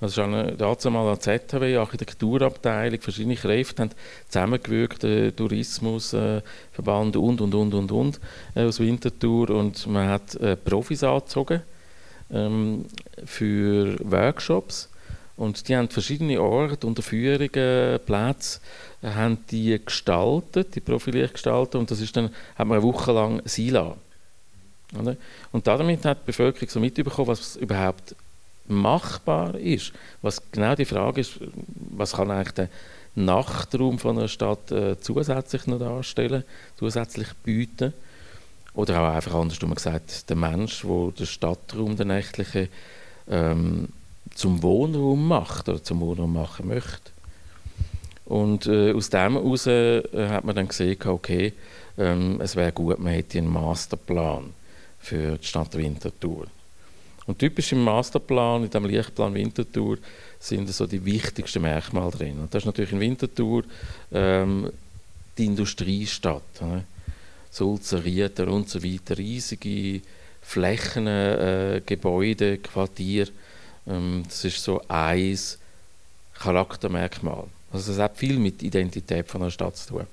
Also schon dazu mal an ZHW, Architekturabteilung, verschiedene Kräfte haben zusammengewirkt, äh, Tourismusverband äh, und, und, und, und, und äh, aus Winterthur und man hat äh, Profis angezogen ähm, für Workshops und die haben verschiedene Orte, Unterführungen, Plätze haben die gestaltet, die profiliert gestaltet und das ist dann, hat man eine Woche lang Sila. Oder? Und damit hat die Bevölkerung so mitbekommen, was überhaupt machbar ist. Was genau die Frage ist, was kann eigentlich der Nachtraum von einer Stadt äh, zusätzlich noch darstellen, zusätzlich bieten. Oder auch einfach andersrum gesagt, der Mensch, der den Stadtraum, den nächtlichen, ähm, zum Wohnraum macht oder zum Wohnraum machen möchte. Und äh, aus dem heraus äh, hat man dann gesehen, okay, ähm, es wäre gut, man hätte einen Masterplan für die Stadt Winterthur. Und typisch im Masterplan, in dem Lichtplan Winterthur, sind so die wichtigsten Merkmale drin. Und das ist natürlich in Winterthur ähm, die Industriestadt. Ne? Sulzer, Rieter und so weiter, riesige Flächen, äh, Gebäude, Quartier. Ähm, das ist so ein Charaktermerkmal. Also es hat viel mit Identität von einer Stadt zu tun.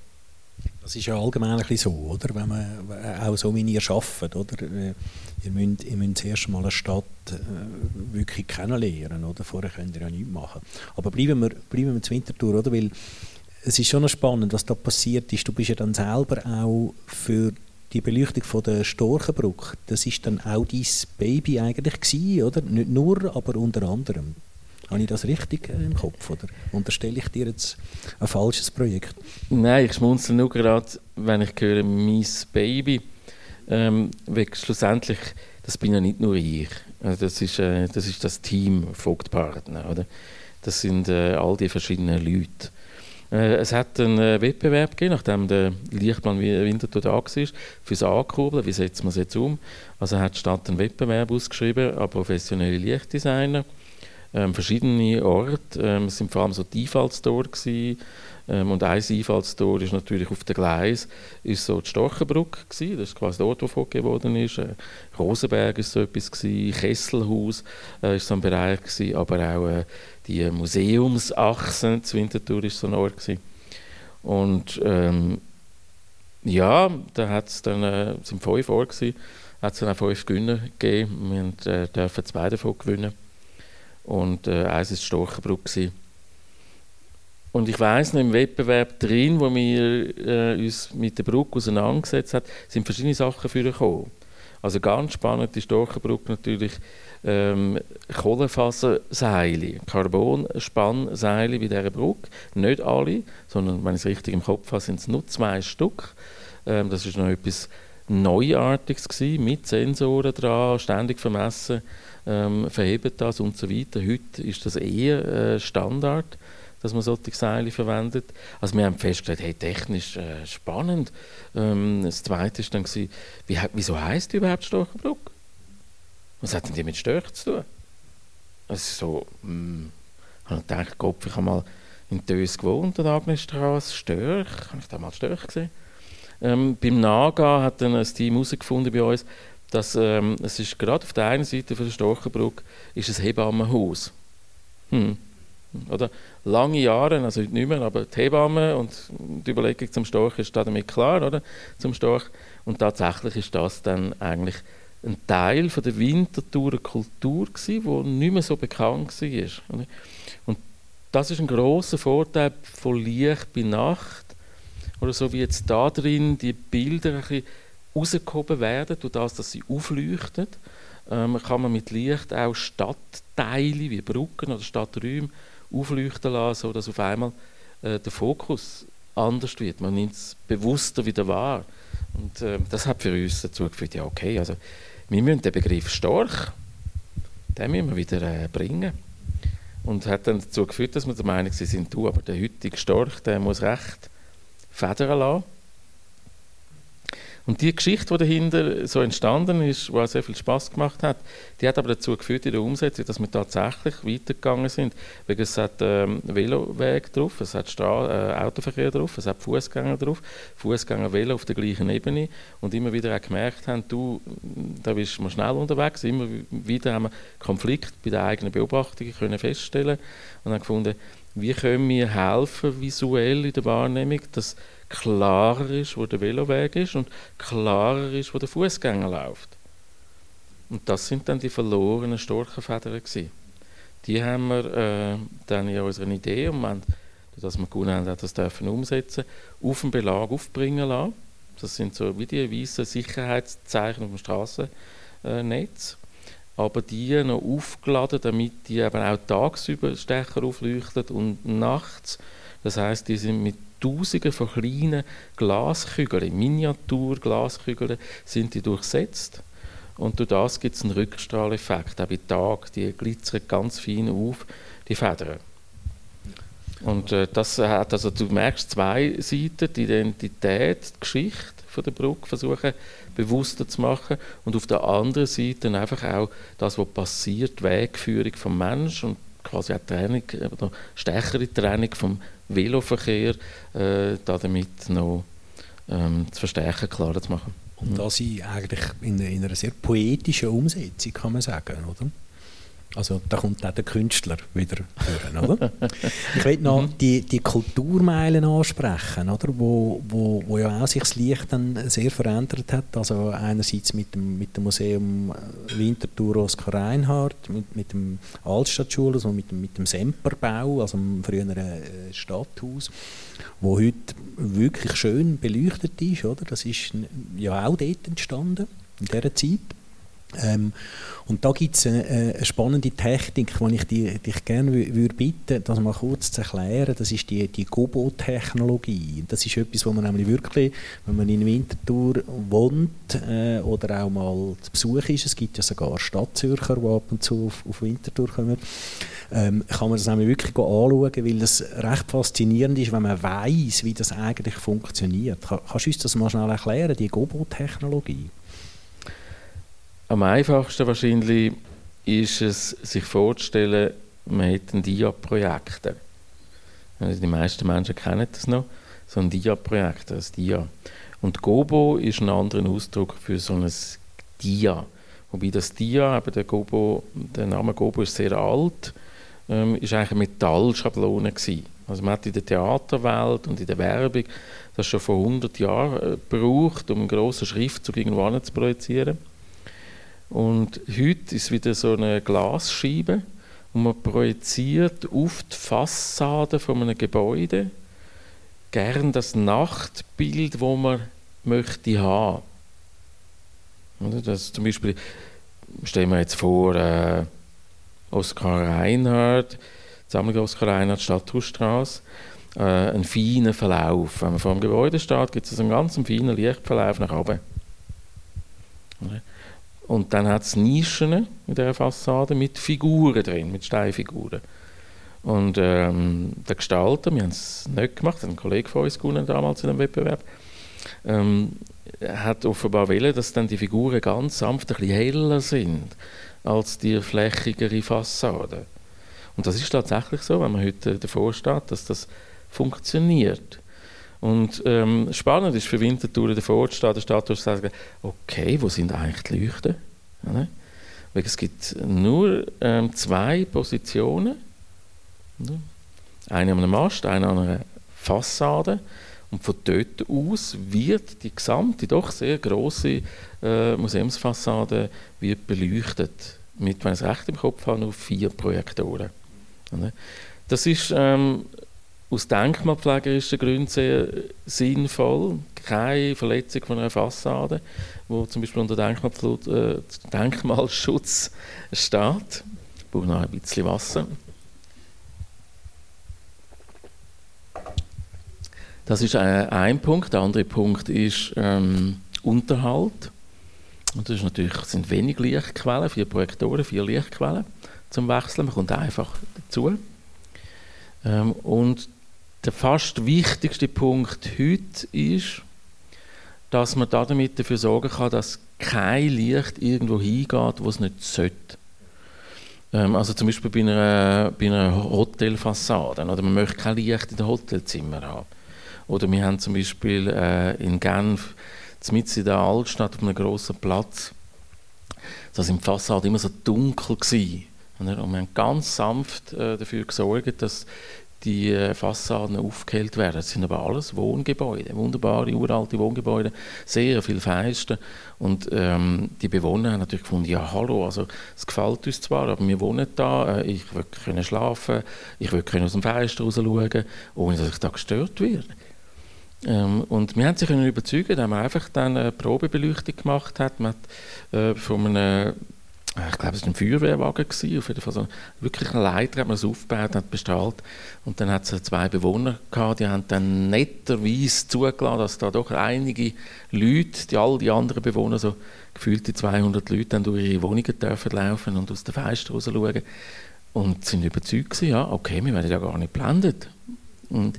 Das ist ja allgemein ein so, oder? Wenn man auch so wie ihr arbeitet, oder? Äh, ihr müsst, ihr müsst zuerst mal eine Stadt äh, wirklich kennenlernen, oder? Vorher könnt ihr ja nichts machen. Aber bleiben wir, bleiben wir zur Wintertour, oder? Weil es ist schon spannend, was da passiert ist. Du bist ja dann selber auch für die Beleuchtung von der Storchenbrücke, das ist dann auch dein Baby eigentlich gewesen, oder? Nicht nur, aber unter anderem. Habe ich das richtig im Kopf oder unterstelle ich dir jetzt ein falsches Projekt? Nein, ich schmunzel nur gerade, wenn ich höre «Mein Baby», ähm, schlussendlich, das bin ja nicht nur ich, also das, ist, äh, das ist das Team Vogtpartner, oder? Das sind äh, all die verschiedenen Leute. Äh, es hat einen äh, Wettbewerb gegeben, nachdem der Lichtplan Winterthur da war, für das Ankurbeln, wie setzen wir es jetzt um. Also hat die Stadt einen Wettbewerb ausgeschrieben an professionelle Lichtdesigner ähm, verschiedene Orte. Ähm, es sind vor allem so die Einfallstore ähm, und ein Einfallstor ist natürlich auf dem Gleis, ist so die Storchenbrücke gewesen. Das ist quasi dort, wo vorgegeben worden ist. Äh, Rosenberg ist so etwas gewesen, Kesselhaus äh, ist so ein Bereich gewesen, aber auch äh, die Museumsachsen zu Winterthur ist so ein Ort gewesen. Und ähm, ja, da hat's dann, äh, sind fünf Orte hat es dann auch fünf Gewinner gegeben. Wir äh, dürfen zwei davon gewinnen. Und äh, eins war Storchenbrücke. Und ich weiss noch, im Wettbewerb drin, wo wir äh, uns mit der Brücke auseinandergesetzt haben, sind verschiedene Sachen vorgekommen. Also ganz spannend ist Storchenbrücke natürlich ähm, Kohlenfaserseile, Carbonspannseile bei dieser Brücke. Nicht alle, sondern wenn ich es richtig im Kopf habe, sind es nur zwei Stück. Ähm, das ist noch etwas Neuartiges gewesen, mit Sensoren dran, ständig vermessen ähm, verheben das und so weiter. Heute ist das eher äh, Standard, dass man solche Seile verwendet. Also wir haben festgestellt, hey, technisch äh, spannend. Ähm, das Zweite war dann, gewesen, wie, wieso heisst überhaupt Storchenbrücke? Was hat denn die mit Störch zu tun? Also so, hm, habe ich gedacht, Gott, ich habe mal in Dös gewohnt, an der Agnesstraße, Störch, habe ich da mal Störch gesehen. Ähm, beim Naga hat dann ein Team herausgefunden bei uns, dass ähm, es ist gerade auf der einen Seite von der Storchenbrücke ist ein Hebammenhaus. Hm. Oder lange Jahre, also heute nicht mehr, aber die Hebamme und die Überlegung zum Storch ist damit klar, oder? Zum Storch. Und tatsächlich ist das dann eigentlich ein Teil von der Winterthurer Kultur gewesen, wo nicht mehr so bekannt war. Und das ist ein großer Vorteil von Licht bei Nacht oder so wie jetzt da drin die Bilder ein bisschen rausgehoben werden, durch das, dass sie aufleuchten, ähm, kann man mit Licht auch Stadtteile wie Brücken oder Stadträume aufleuchten lassen, sodass auf einmal äh, der Fokus anders wird. Man nimmt es bewusster wieder wahr. Und äh, das hat für uns dazu geführt, ja okay, also wir müssen den Begriff Storch, den müssen wir wieder äh, bringen. Und hat dann dazu geführt, dass wir der Meinung sind, du, aber der heutige Storch, der muss recht federn lassen. Und die Geschichte, die dahinter so entstanden ist, die auch sehr viel Spaß gemacht hat, die hat aber dazu geführt in der Umsetzung, dass wir tatsächlich weitergegangen sind. Weil es hat ähm, Veloweg drauf, es hat Stra äh, Autoverkehr drauf, es hat Fußgänger drauf, Fußgänger, Velo auf der gleichen Ebene und immer wieder auch gemerkt haben, du, da bist du schnell unterwegs. Immer wieder haben wir Konflikt bei den eigenen Beobachtungen können feststellen und haben gefunden, wie können wir helfen visuell in der Wahrnehmung, dass klarer ist, wo der Veloweg ist und klarer ist, wo der Fußgänger läuft. Und das sind dann die verlorenen Storchenfedern gewesen. Die haben wir äh, dann in unserer Idee, und wir dass wir gewonnen haben, das dürfen umsetzen, auf dem Belag aufbringen lassen. Das sind so wie die weißen Sicherheitszeichen auf dem Straßennetz. Aber die noch aufgeladen, damit die eben auch tagsüber stärker aufleuchten und nachts. Das heißt, die sind mit Tausende von kleinen Glaskügeln, Miniatur-Glaskügeln, sind die durchsetzt. Und durch das gibt es einen Rückstrahleffekt, auch bei Tag. Die glitzern ganz fein auf, die Federn. Und äh, das hat, also du merkst zwei Seiten, die Identität, die Geschichte von der Brücke versuchen bewusster zu machen und auf der anderen Seite einfach auch das, was passiert, die Wegführung vom Menschen und quasi auch Training, oder stärkere Training vom Veloverkehr äh, damit noch ähm, zu verstärken, klarer zu machen. Und das eigentlich in, in einer sehr poetischen Umsetzung, kann man sagen, oder? Also da kommt auch der Künstler wieder führen, oder? ich will noch mhm. die, die Kulturmeilen ansprechen, oder? Wo, wo, wo ja auch sich das Licht dann sehr verändert hat. Also einerseits mit dem, mit dem Museum Winterthur Oskar Reinhardt, mit, mit dem Altstadtschule, also mit dem, mit dem Semperbau, also dem früheren äh, Stadthaus, wo heute wirklich schön beleuchtet ist, oder? Das ist ja auch dort entstanden, in dieser Zeit. Ähm, und da gibt es eine, eine, spannende Technik, die ich dich, dich gerne würde bitten, das mal kurz zu erklären. Das ist die, die Gobo-Technologie. Das ist etwas, wo man nämlich wirklich, wenn man in Winterthur wohnt äh, oder auch mal zu Besuch ist, es gibt ja sogar Stadtzürcher, die ab und zu auf, auf Winterthur kommen, ähm, kann man das nämlich wirklich anschauen, weil das recht faszinierend ist, wenn man weiß, wie das eigentlich funktioniert. Kannst du uns das mal schnell erklären, die Gobo-Technologie? Am einfachsten wahrscheinlich ist es, sich vorzustellen, man hat ein Dia-Projekt. Also die meisten Menschen kennen das noch, so ein Dia-Projekt, das Dia. Und Gobo ist ein anderer Ausdruck für so ein Dia. Wobei das Dia, eben der, Gobo, der Name Gobo ist sehr alt, ähm, ist eigentlich eine Metallschablone gewesen. Also man hat in der Theaterwelt und in der Werbung das schon vor 100 Jahren äh, gebraucht, um einen grossen Schriftzug irgendwo zu projizieren. Und heute ist wieder so eine Glasscheibe und man projiziert auf die Fassade von einem Gebäude gern das Nachtbild, wo man möchte haben. Das zum Beispiel stellen wir jetzt vor äh, Oskar Reinhardt, Sammlung Oskar Reinhardt, Stadthausstraße, äh, einen feinen Verlauf. Wenn man vor dem Gebäude steht, gibt es einen ganz feinen Lichtverlauf nach oben. Und dann hat es Nischen in dieser Fassade mit Figuren drin, mit Steinfiguren. Und ähm, der Gestalter, wir haben es nicht gemacht, ein Kollege von uns gewonnen damals in einem Wettbewerb, ähm, hat offenbar wollen, dass dann die Figuren ganz sanft ein bisschen heller sind als die flächigere Fassade. Und das ist tatsächlich so, wenn man heute davor steht, dass das funktioniert. Und ähm, spannend ist für Winterthur davor zu stehen, der Stadttor zu sagen, okay, wo sind eigentlich die Leuchten? Ja, Weil es gibt nur ähm, zwei Positionen. Eine an einem Mast, eine an einer Fassade. Und von dort aus wird die gesamte, doch sehr große äh, Museumsfassade wird beleuchtet. Mit, wenn ich es recht im Kopf habe, nur vier Projektoren. Das ist ähm, aus denkmalpflegerischen Gründen sehr sinnvoll. Keine Verletzung von einer Fassade, wo zum Beispiel unter Denkmalschutz, äh, Denkmalschutz steht. Ich brauche noch ein bisschen Wasser. Das ist ein, ein Punkt. Der andere Punkt ist ähm, Unterhalt. Und das ist natürlich, sind wenig Lichtquellen, vier Projektoren, vier Lichtquellen zum Wechseln. Man kommt einfach dazu. Ähm, und der fast wichtigste Punkt heute ist, dass man damit dafür sorgen kann, dass kein Licht irgendwo hingeht, wo es nicht sollte. Ähm, also zum Beispiel bei einer, bei einer Hotelfassade. Oder man möchte kein Licht in den Hotelzimmern haben. Oder wir haben zum Beispiel äh, in Genf, mitten in der Altstadt auf einem grossen Platz, da sind die immer so dunkel gewesen. Und wir haben ganz sanft äh, dafür gesorgt, dass die äh, Fassaden aufgehellt werden. Das sind aber alles Wohngebäude, wunderbare, uralte Wohngebäude, sehr viel Fenster. Und ähm, die Bewohner haben natürlich gefunden, ja hallo, also es gefällt uns zwar, aber wir wohnen da, äh, ich will können schlafen, ich will können aus dem Fenster raus schauen, ohne dass ich da gestört werde. Ähm, und wir haben sich überzeugen, indem man einfach dann eine Probebeleuchtung gemacht hat. Man hat äh, von einem ich glaube, es war ein Feuerwehrwagen, gewesen, auf jeden Fall so wirklich ein Leiter, hat man es aufgebaut, hat bestrahlt und dann hat es zwei Bewohner gehabt, die haben dann netterweise zugelassen, dass da doch einige Leute, die all die anderen Bewohner, so gefühlte 200 Leute, dann durch ihre Wohnungen dürfen laufen und aus den Fenstern raus schauen und sind überzeugt gewesen, ja, okay, wir werden ja gar nicht blendet. Und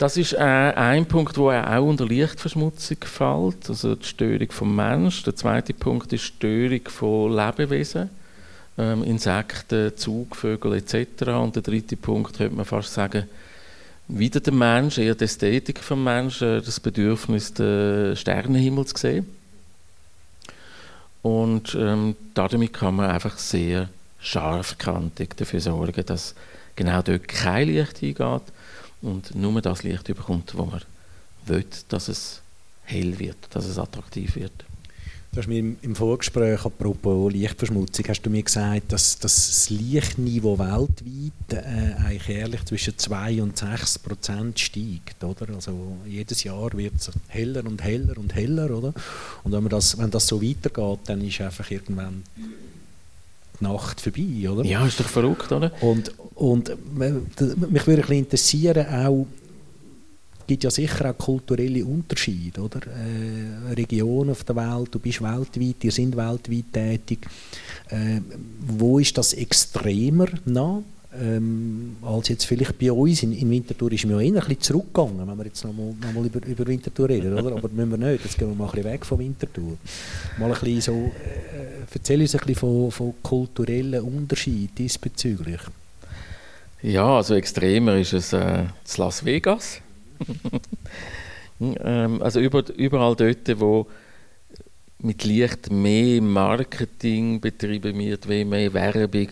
das ist äh, ein Punkt, wo auch unter Lichtverschmutzung fällt, also die Störung vom Mensch. Der zweite Punkt ist die Störung von Lebewesen, ähm, Insekten, Zugvögel etc. Und der dritte Punkt könnte man fast sagen, wieder der Mensch, eher die Ästhetik vom Menschen, das Bedürfnis, den Sternenhimmel zu sehen. Und ähm, damit kann man einfach sehr scharfkantig dafür sorgen, dass genau dort kein Licht hingeht und nur das Licht bekommt, wo man will, dass es hell wird, dass es attraktiv wird. Du hast mir im Vorgespräch apropos Lichtverschmutzung hast du mir gesagt, dass, dass das Lichtniveau weltweit äh, eigentlich jährlich zwischen 2 und 6 Prozent steigt, oder? Also jedes Jahr wird es heller und heller und heller, oder? Und wenn, man das, wenn das so weitergeht, dann ist einfach irgendwann die Nacht vorbei, oder? Ja, ist doch verrückt, oder? Und, und mich würde ein interessieren, auch gibt ja sicher auch kulturelle Unterschiede, oder? Äh, Regionen auf der Welt, du bist weltweit, ihr sind weltweit tätig. Äh, wo ist das extremer noch? Ähm, als jetzt vielleicht bei uns. In, in Winterthur ist mir ja eher ein bisschen zurückgegangen, wenn wir jetzt nochmal noch mal über, über Winterthur reden, oder? Aber müssen wir nicht, jetzt gehen wir mal ein bisschen weg von Winterthur. Mal ein bisschen so, äh, erzähl uns ein bisschen von, von kulturellen Unterschieden diesbezüglich. Ja, also extremer ist es äh, Las Vegas. ähm, also überall dort, wo mit Licht mehr Marketing betrieben wird, mehr Werbung,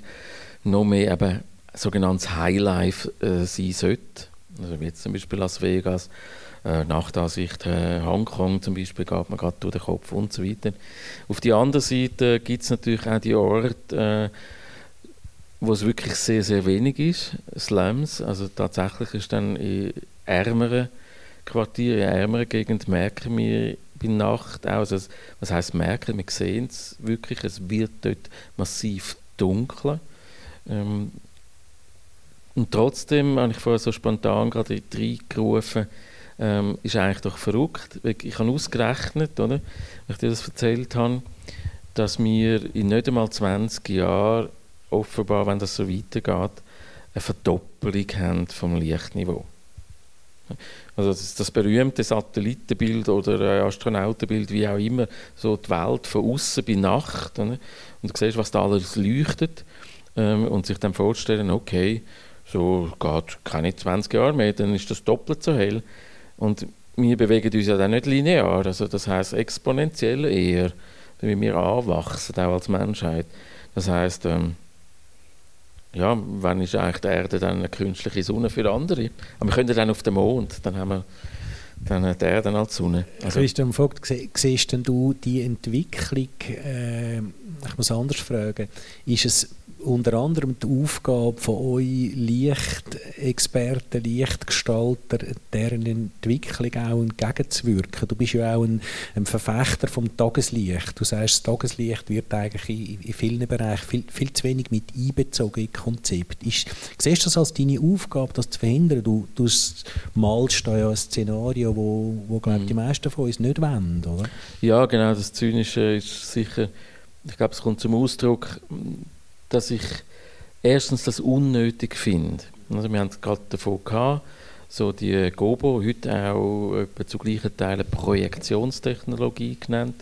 noch mehr eben sogenanntes Highlife äh, sein sollte. Also jetzt zum Beispiel Las Vegas, äh, Nachtansicht äh, Hongkong zum Beispiel geht man gerade durch den Kopf und so weiter. Auf der anderen Seite gibt es natürlich auch die Orte, äh, wo es wirklich sehr, sehr wenig ist, Slums. Also tatsächlich ist dann in ärmeren Quartieren, in ärmeren Gegenden merken wir bei Nacht auch, also was heißt merken, wir sehen es wirklich, es wird dort massiv dunkler. Ähm, und trotzdem habe ich vorher so spontan gerade reingerufen, ähm, ist eigentlich doch verrückt. Ich habe ausgerechnet, oder, wenn ich dir das erzählt habe, dass wir in nicht einmal 20 Jahren offenbar, wenn das so weitergeht, eine Verdoppelung haben vom Lichtniveau. Also das, das berühmte Satellitenbild oder Astronautenbild, wie auch immer, so die Welt von außen bei Nacht. Oder? Und du siehst, was da alles leuchtet ähm, und sich dann vorstellen, okay, so geht keine 20 Jahre mehr, dann ist das doppelt so hell. Und wir bewegen uns ja dann nicht linear, also das heißt exponentiell eher, wenn wir anwachsen, auch als Menschheit. Das heißt, ähm, ja, wann ist eigentlich die Erde dann eine künstliche Sonne für andere? Aber wir können dann auf den Mond, dann haben wir dann die Erde als Sonne. Also, Christian Vogt, siehst du die Entwicklung, äh, ich muss anders fragen, ist es unter anderem die Aufgabe von euch Lichtexperten, Lichtgestalter, deren Entwicklung auch entgegenzuwirken. Du bist ja auch ein, ein, Verfechter vom Tageslicht. Du sagst, das Tageslicht wird eigentlich in, in vielen Bereichen viel, viel, zu wenig mit einbezogen in Konzept. Ist, siehst du das als deine Aufgabe, das zu verhindern? Du, du malst da ja ein Szenario, wo, wo glaube die mhm. meisten von uns nicht wollen, oder? Ja, genau. Das Zynische ist sicher, ich glaube, es kommt zum Ausdruck, dass ich erstens das unnötig finde. Also wir haben gerade davon gehabt, so die Gobo, heute auch zu gleichen Teilen Projektionstechnologie genannt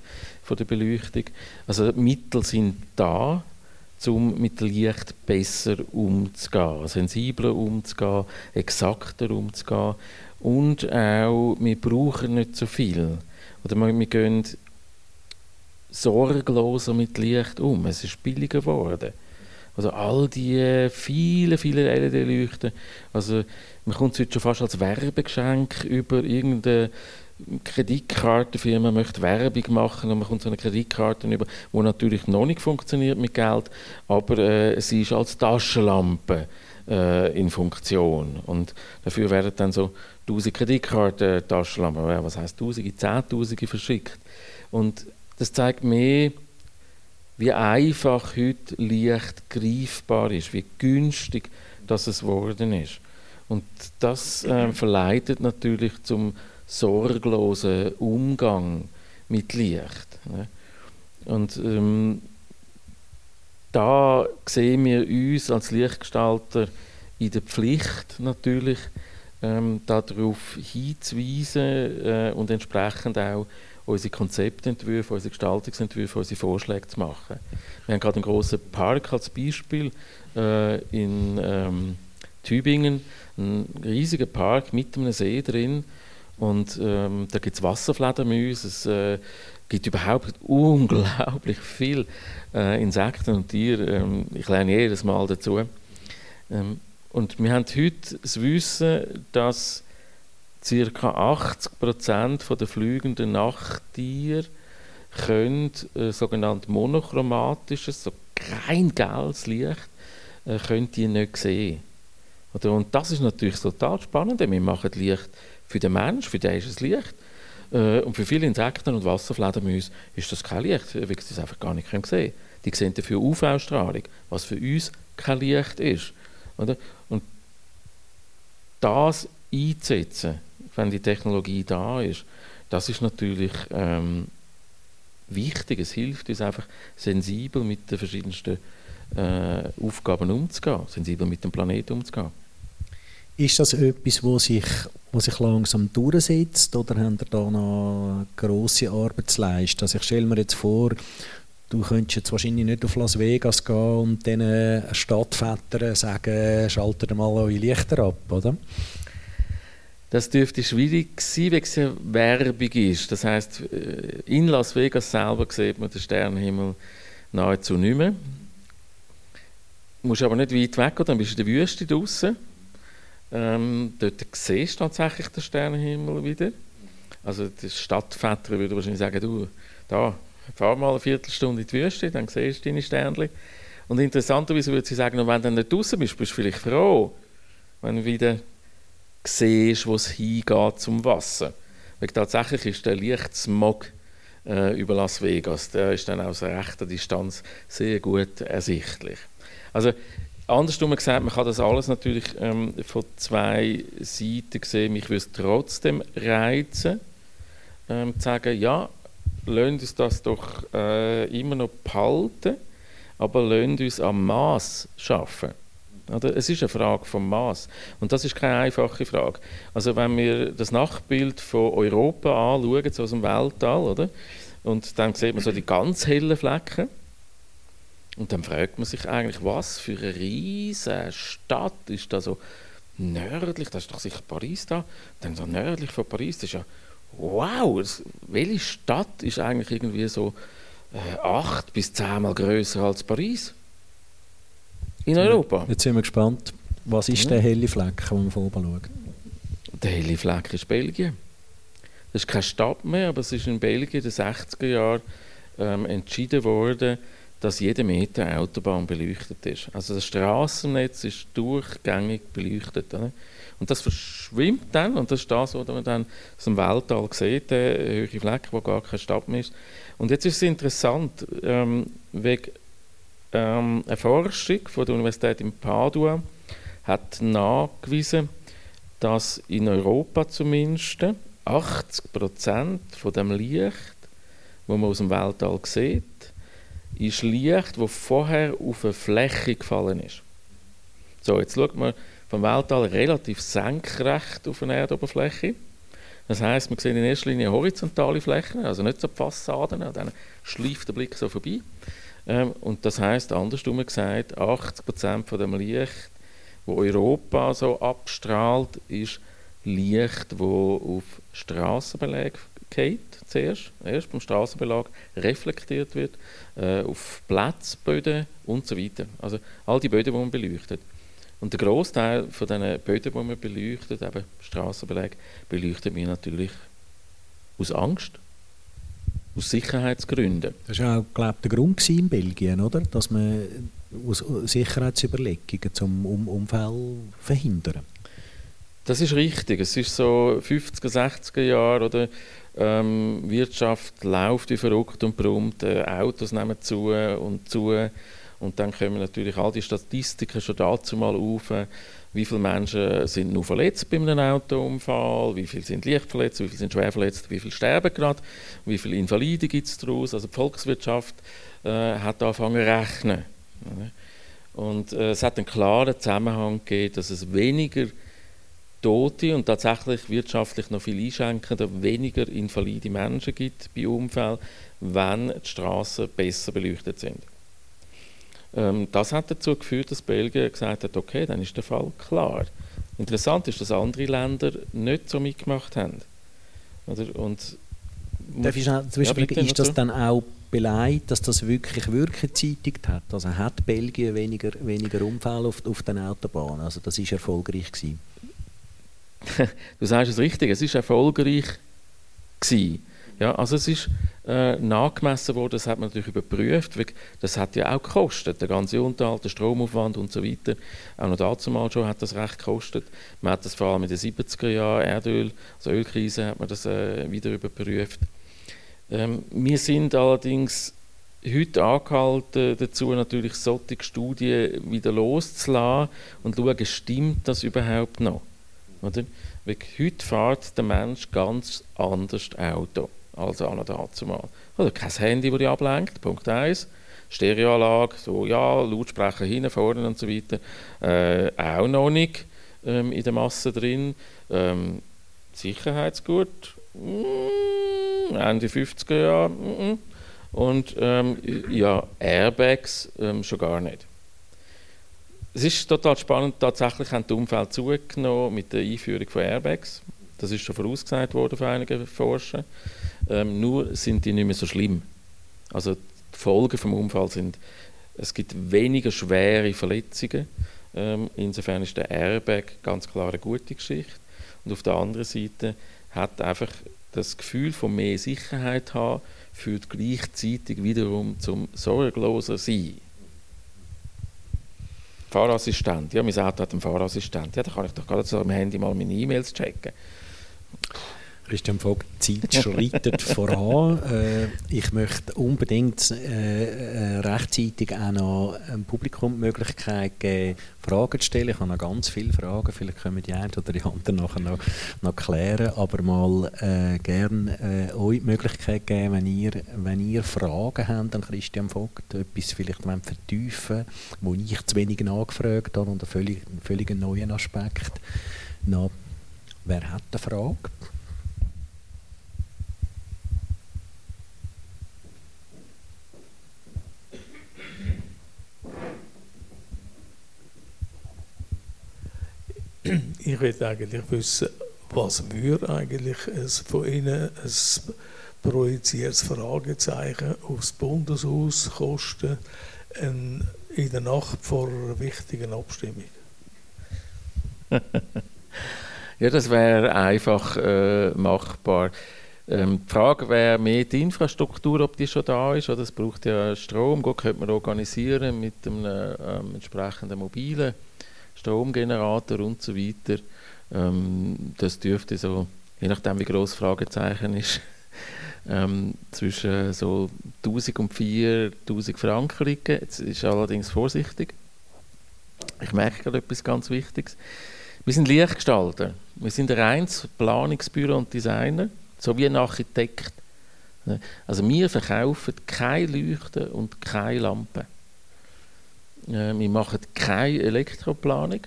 von der Beleuchtung. Also Mittel sind da, um mit Licht besser umzugehen, sensibler umzugehen, exakter umzugehen und auch, wir brauchen nicht so viel. Oder wir, wir gehen sorgloser mit Licht um. Es ist billiger geworden. Also all die vielen, vielen LED-Leuchten. Also man kommt es heute schon fast als Werbegeschenk über. Irgendeine Kreditkartenfirma möchte Werbung machen und man kommt so eine Kreditkarte über, die natürlich noch nicht funktioniert mit Geld, aber äh, sie ist als Taschenlampe äh, in Funktion. Und dafür werden dann so 1000 Kreditkarten Taschenlampen, was heißt Tausende, Zehntausende verschickt. Und das zeigt mir, wie einfach heute Licht greifbar ist, wie günstig das es geworden ist. Und das äh, verleitet natürlich zum sorglosen Umgang mit Licht. Ne? Und ähm, da sehen wir uns als Lichtgestalter in der Pflicht natürlich, ähm, darauf hinzuweisen äh, und entsprechend auch unsere Konzeptentwürfe, unsere Gestaltungsentwürfe, unsere Vorschläge zu machen. Wir haben gerade einen großen Park als Beispiel äh, in ähm, Tübingen, einen riesigen Park mit einem See drin. Und ähm, da gibt es Wasserfledermäuse, es äh, gibt überhaupt unglaublich viel äh, Insekten und Tiere. Ähm, ich lerne jedes Mal dazu. Ähm, und wir haben heute das Wissen, dass ca. 80 Prozent der fliegenden Nachttiere können äh, sogenanntes monochromatisches, so rein gelbes Licht, äh, können die nicht sehen. Oder? Und das ist natürlich total spannend. Wir machen Licht für den Menschen, für den ist es Licht. Äh, und für viele Insekten und Wasserfledermäuse ist das kein Licht, weil sie es einfach gar nicht sehen können. Die sehen dafür UV-Strahlung, was für uns kein Licht ist. Oder? Und das einzusetzen, wenn die Technologie da ist, das ist natürlich ähm, wichtig. Es hilft uns einfach, sensibel mit den verschiedensten äh, Aufgaben umzugehen, sensibel mit dem Planeten umzugehen. Ist das etwas, wo sich, wo sich langsam durchsetzt oder haben ihr da noch grosse Arbeit zu leisten? Also ich stelle mir jetzt vor, du könntest jetzt wahrscheinlich nicht auf Las Vegas gehen und diesen Stadtvätern sagen, schaltet mal eure Lichter ab, oder? Das dürfte schwierig sein, weil es eine Werbung ist. Das heißt, äh, in Las Vegas selber sieht man den Sternenhimmel nahezu nicht mehr. Du musst aber nicht weit weg, dann bist du in der Wüste draußen. Ähm, dort siehst du tatsächlich den Sternenhimmel wieder. Also der Stadtväter würde wahrscheinlich sagen, du, da, fahr mal eine Viertelstunde in die Wüste, dann siehst du deine Sternchen. Und interessanterweise würde sie sagen, wenn du nicht draußen bist, bist du vielleicht froh, wenn du wieder siehst, wo es hingeht zum Wasser. Weil tatsächlich ist der Lichtsmog äh, über Las Vegas, der ist dann aus rechter Distanz sehr gut ersichtlich. Also andersrum gesagt, man kann das alles natürlich ähm, von zwei Seiten sehen. Mich würde es trotzdem reizen, ähm, zu sagen, ja, lasst uns das doch äh, immer noch behalten, aber lasst uns am Maß schaffen. Oder? Es ist eine Frage vom Maß. Und das ist keine einfache Frage. Also wenn wir das Nachbild von Europa anschauen, so aus dem Weltall, oder? und dann sieht man so die ganz hellen Flecken, und dann fragt man sich eigentlich, was für eine riesige Stadt ist da so nördlich, das ist doch sicher Paris da, dann so nördlich von Paris, das ist ja, wow, das, welche Stadt ist eigentlich irgendwie so äh, acht bis zehnmal größer als Paris? In Europa. Jetzt sind wir gespannt. Was ist ja. der helle Fleck, den wir von oben schauen? Der helle Fleck ist Belgien. Das ist keine Stadt mehr, aber es ist in Belgien in den 60er Jahren ähm, entschieden worden, dass jeder Meter Autobahn beleuchtet ist. Also das Straßennetz ist durchgängig beleuchtet. Oder? Und das verschwimmt dann, und das ist das, was man dann aus dem Weltall sieht, der höhere Fleck, wo gar keine Stadt mehr ist. Und jetzt ist es interessant, ähm, wegen ähm, eine Forschung von der Universität in Padua hat nachgewiesen, dass in Europa zumindest 80 Prozent von dem Licht, wo man aus dem Weltall sieht, ist Licht, das vorher auf eine Fläche gefallen ist. So, jetzt schaut man vom Weltall relativ senkrecht auf eine Erdoberfläche. Das heißt, man sieht in erster Linie horizontale Flächen, also nicht so die Fassaden, dann schleift der Blick so vorbei. Ähm, und das heißt andersrum gesagt, 80% von dem Licht, wo Europa so abstrahlt, ist Licht, wo auf Straßenbelag geht zuerst, erst beim Straßenbelag reflektiert wird, äh, auf Platzböden und so weiter. Also all die Böden, die man beleuchtet. Und der Großteil von diesen Böden, die man beleuchtet, eben Straßenbelag, beleuchtet wir natürlich aus Angst aus Sicherheitsgründen. Das war auch, glaube der Grund in Belgien, oder? dass man aus Sicherheitsüberlegungen zum um Unfall verhindern. Das ist richtig. Es ist so 50er, 60er Jahre oder ähm, Wirtschaft läuft wie verrückt und brummt, äh, Autos nehmen zu und zu und dann kommen natürlich all die Statistiken schon dazu mal auf, wie viele Menschen sind nur verletzt bei einem Autounfall, wie viele sind leicht verletzt, wie viele sind schwer verletzt, wie viele sterben gerade, wie viele Invalide gibt es daraus. Also die Volkswirtschaft äh, hat angefangen zu rechnen. Und äh, es hat einen klaren Zusammenhang gegeben, dass es weniger Tote und tatsächlich wirtschaftlich noch viel einschränkender, weniger invalide Menschen gibt bei Unfällen, wenn die Straßen besser beleuchtet sind. Ähm, das hat dazu geführt, dass Belgien gesagt hat, okay, dann ist der Fall klar. Interessant ist, dass andere Länder nicht so mitgemacht haben. Oder? Und Darf ich schnell, ja, bitte, ist das dann auch beleidigt, dass das wirklich wirklich gezeitigt hat? Also hat Belgien weniger, weniger Unfälle auf, auf den Autobahnen? Also das ist erfolgreich gewesen? du sagst es richtig, es ist erfolgreich gewesen. Ja, also es ist äh, nachgemessen worden, das hat man natürlich überprüft, das hat ja auch gekostet, der ganze Unterhalt, der Stromaufwand und so weiter. Auch noch dazu mal schon hat das recht gekostet. Man hat das vor allem in den 70er Jahren, Erdöl, also Ölkrise, hat man das äh, wieder überprüft. Ähm, wir sind allerdings heute angehalten, dazu natürlich solche Studien wieder loszulassen und schauen, stimmt das überhaupt noch? Oder? Weil heute fährt der Mensch ganz anders Auto als an dazu mal. Oder kein Handy, das dich ablenkt, Punkt 1. Stereoanlage, so ja, Lautsprecher hinten, vorne und so weiter, äh, auch noch nicht ähm, in der Masse drin. Ähm, Sicherheitsgut, mm, Ende 50er Jahre, mm, und ähm, ja, Airbags ähm, schon gar nicht. Es ist total spannend, tatsächlich haben die Umfeld zugenommen mit der Einführung von Airbags. Das ist schon vorausgesagt worden von einigen Forschern. Ähm, nur sind die nicht mehr so schlimm. Also die Folgen vom Unfall sind, es gibt weniger schwere Verletzungen. Ähm, insofern ist der Airbag ganz klar eine gute Geschichte. Und auf der anderen Seite hat einfach das Gefühl von mehr Sicherheit haben, führt gleichzeitig wiederum zum sorgloser Sein. Fahrassistent. Ja, mein Auto hat einen Fahrassistent. Ja, da kann ich doch gerade so am Handy mal meine E-Mails checken. Christian Vogt, die Zeit schreitet voran. Äh, ich möchte unbedingt äh, äh, rechtzeitig auch noch dem Publikum die Möglichkeit geben, Fragen zu stellen. Ich habe noch ganz viele Fragen, vielleicht können wir die eine oder die andere nachher noch, noch klären, aber mal äh, gerne äh, euch die Möglichkeit geben, wenn ihr, wenn ihr Fragen habt an Christian Vogt, etwas vielleicht vertiefen wo ich zu wenig nachgefragt habe und einen völlig, völlig neuen Aspekt. Na, wer hat eine Frage? Ich will eigentlich wissen, was würde eigentlich ein von Ihnen ein projiziertes Fragezeichen aufs Bundeshaus kosten in der Nacht vor einer wichtigen Abstimmung? ja, das wäre einfach äh, machbar. Ähm, die Frage wäre mehr die Infrastruktur, ob die schon da ist. Oder es braucht ja Strom. Gut, könnte man organisieren mit einem ähm, entsprechenden mobilen Stromgenerator und so weiter. Ähm, das dürfte so, je nachdem wie groß Fragezeichen ist, ähm, zwischen so 1000 und 4000 Franken liegen. Jetzt ist allerdings vorsichtig. Ich merke gerade etwas ganz Wichtiges. Wir sind Lichtgestalter. Wir sind ein reines Planungsbüro und Designer, sowie ein Architekt. Also wir verkaufen keine Leuchten und keine Lampen. Äh, wir machen keine Elektroplanung.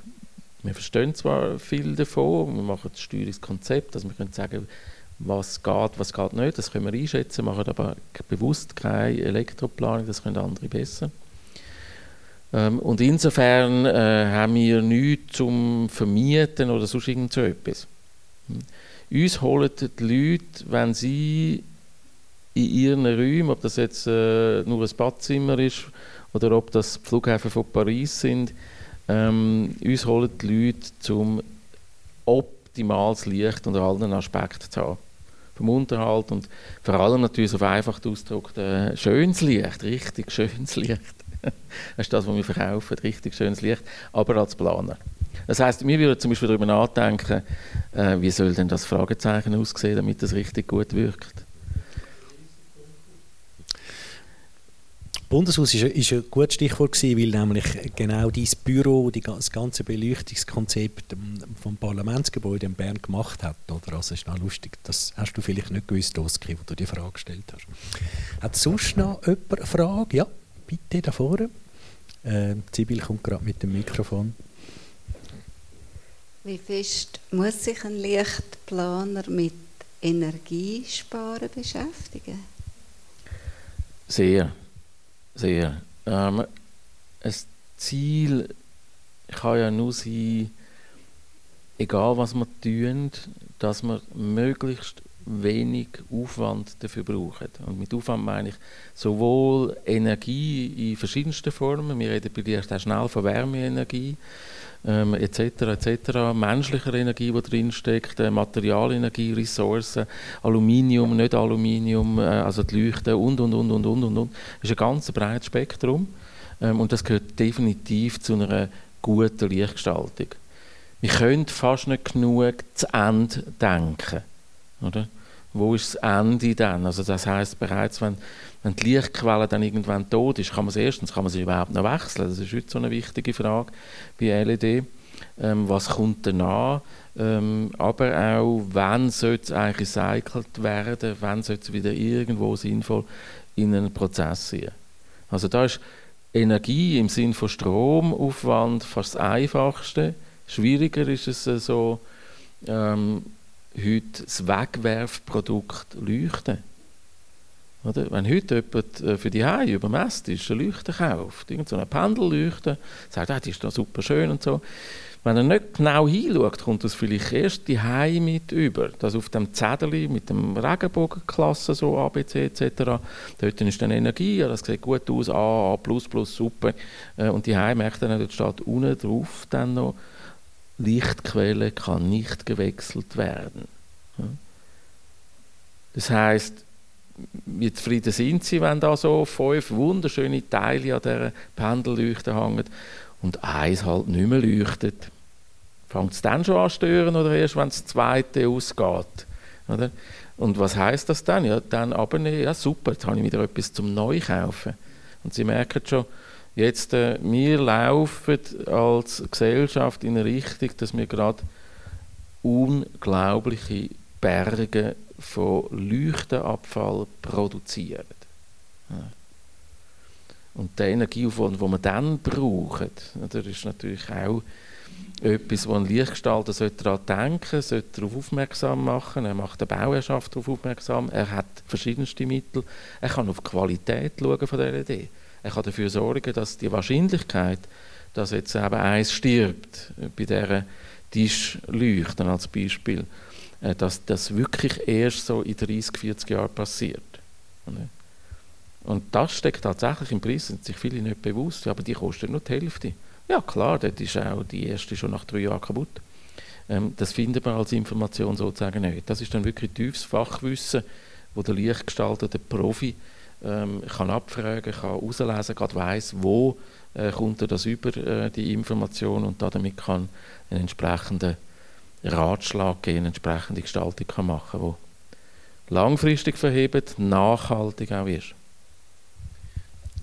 Wir verstehen zwar viel davon, wir machen das Steuerungskonzept, also wir können sagen, was geht, was geht nicht, das können wir einschätzen, machen aber bewusst keine Elektroplanung, das können andere besser. Ähm, und insofern äh, haben wir nichts zum Vermieten oder sonst irgend so etwas. Hm. Uns holen die Leute, wenn sie in ihren Räumen, ob das jetzt äh, nur ein Badzimmer ist oder ob das Flughäfen von Paris sind, ähm, uns holen die Leute zum optimales Licht unter allen Aspekten zu haben. Vom Unterhalt und vor allem natürlich auf einfach ausgedrückt äh, schönes Licht, richtig schönes Licht. das ist das, was wir verkaufen, richtig schönes Licht, aber als Planer. Das heißt, wir würden zum Beispiel darüber nachdenken, äh, wie soll denn das Fragezeichen aussehen, damit das richtig gut wirkt. Bundeshaus ist, ist ein gutes Stichwort gewesen, weil nämlich genau dieses Büro die, das ganze Beleuchtungskonzept ähm, vom Parlamentsgebäude in Bern gemacht hat. Oder? Also ist noch lustig, das hast du vielleicht nicht gewusst, Oski, wo du die Frage gestellt hast. Hat sonst noch jemand eine Frage? Ja, bitte da vorne. Äh, Sibyl kommt gerade mit dem Mikrofon. Wie fest muss sich ein Lichtplaner mit Energiesparen beschäftigen? Sehr. Sehr. Ähm, ein Ziel kann ja nur sein, egal was wir tun, dass wir möglichst wenig Aufwand dafür brauchen. Und mit Aufwand meine ich sowohl Energie in verschiedensten Formen, wir reden bei dir auch schnell von Wärmeenergie, ähm, etc., etc., menschlicher Energie, die drinsteckt, äh, Materialenergie, Ressourcen, Aluminium, nicht Aluminium, äh, also die Leuchten und, und, und, und, und, und, und. Das ist ein ganz breites Spektrum ähm, und das gehört definitiv zu einer guten Lichtgestaltung. Wir können fast nicht genug zu Ende denken, oder? Wo ist das Ende dann? Also das heißt bereits, wenn wenn die Lichtquelle dann irgendwann tot ist, kann man sie erstens kann man sie überhaupt noch wechseln. Das ist heute so eine wichtige Frage bei LED. Ähm, was kommt danach? Ähm, aber auch, wann sollte es eigentlich recycelt werden? Wann sollte es wieder irgendwo sinnvoll in einen Prozess sein? Also da ist Energie im Sinne von Stromaufwand fast das Einfachste. Schwieriger ist es äh, so, ähm, heute das Wegwerfprodukt leuchten. Oder? Wenn heute jemand äh, für die Hause über Messtische Leuchten kauft, irgendeine so Pendelleuchte, sagt, ah, die ist da super schön und so. Wenn er nicht genau hinschaut, kommt das vielleicht erst die Hause mit über. Das auf dem Zettel mit dem Regenbogenklasse, so ABC etc. Dort ist dann Energie, das sieht gut aus, A, A++, super. Äh, und die Hause merkt dann, dort steht unten drauf dann noch, Lichtquelle kann nicht gewechselt werden. Das heißt, wie zufrieden sind sie, wenn da so fünf wunderschöne Teile an dieser Pendelleuchte hängen und eins halt nicht mehr leuchtet? Fängt es dann schon an stören oder erst, wenn das zweite ausgeht? Oder? Und was heißt das dann? Ja, dann abnehmen, ja super, jetzt habe ich wieder etwas zum Neukaufen. Und Sie merken schon, jetzt, äh, wir laufen als Gesellschaft in eine Richtung, dass wir gerade unglaubliche Berge von Leuchtenabfall produzieren. Und der Energieaufwand, den wir dann brauchen, das ist natürlich auch etwas, wo ein Lichtgestalter daran denken sollte, darauf aufmerksam machen. Er macht der Bauherrschaft darauf aufmerksam. Er hat verschiedenste Mittel. Er kann auf die Qualität schauen von der LED. Er kann dafür sorgen, dass die Wahrscheinlichkeit, dass jetzt eben eins stirbt, bei dieser Tischleuchten als Beispiel, dass das wirklich erst so in 30, 40 Jahren passiert. Und das steckt tatsächlich im Preis, sind sich viele nicht bewusst, aber die kosten nur die Hälfte. Ja klar, dort ist auch die erste schon nach drei Jahren kaputt. Ähm, das findet man als Information sozusagen nicht. Das ist dann wirklich tiefes Fachwissen, wo der lichtgestaltete Profi ähm, kann abfragen, kann herauslesen, gerade weiss, wo äh, kommt er das über äh, die Information und damit kann einen entsprechenden Ratschlag geben, entsprechende Gestaltung kann machen kann, die langfristig verhebt, nachhaltig auch ist.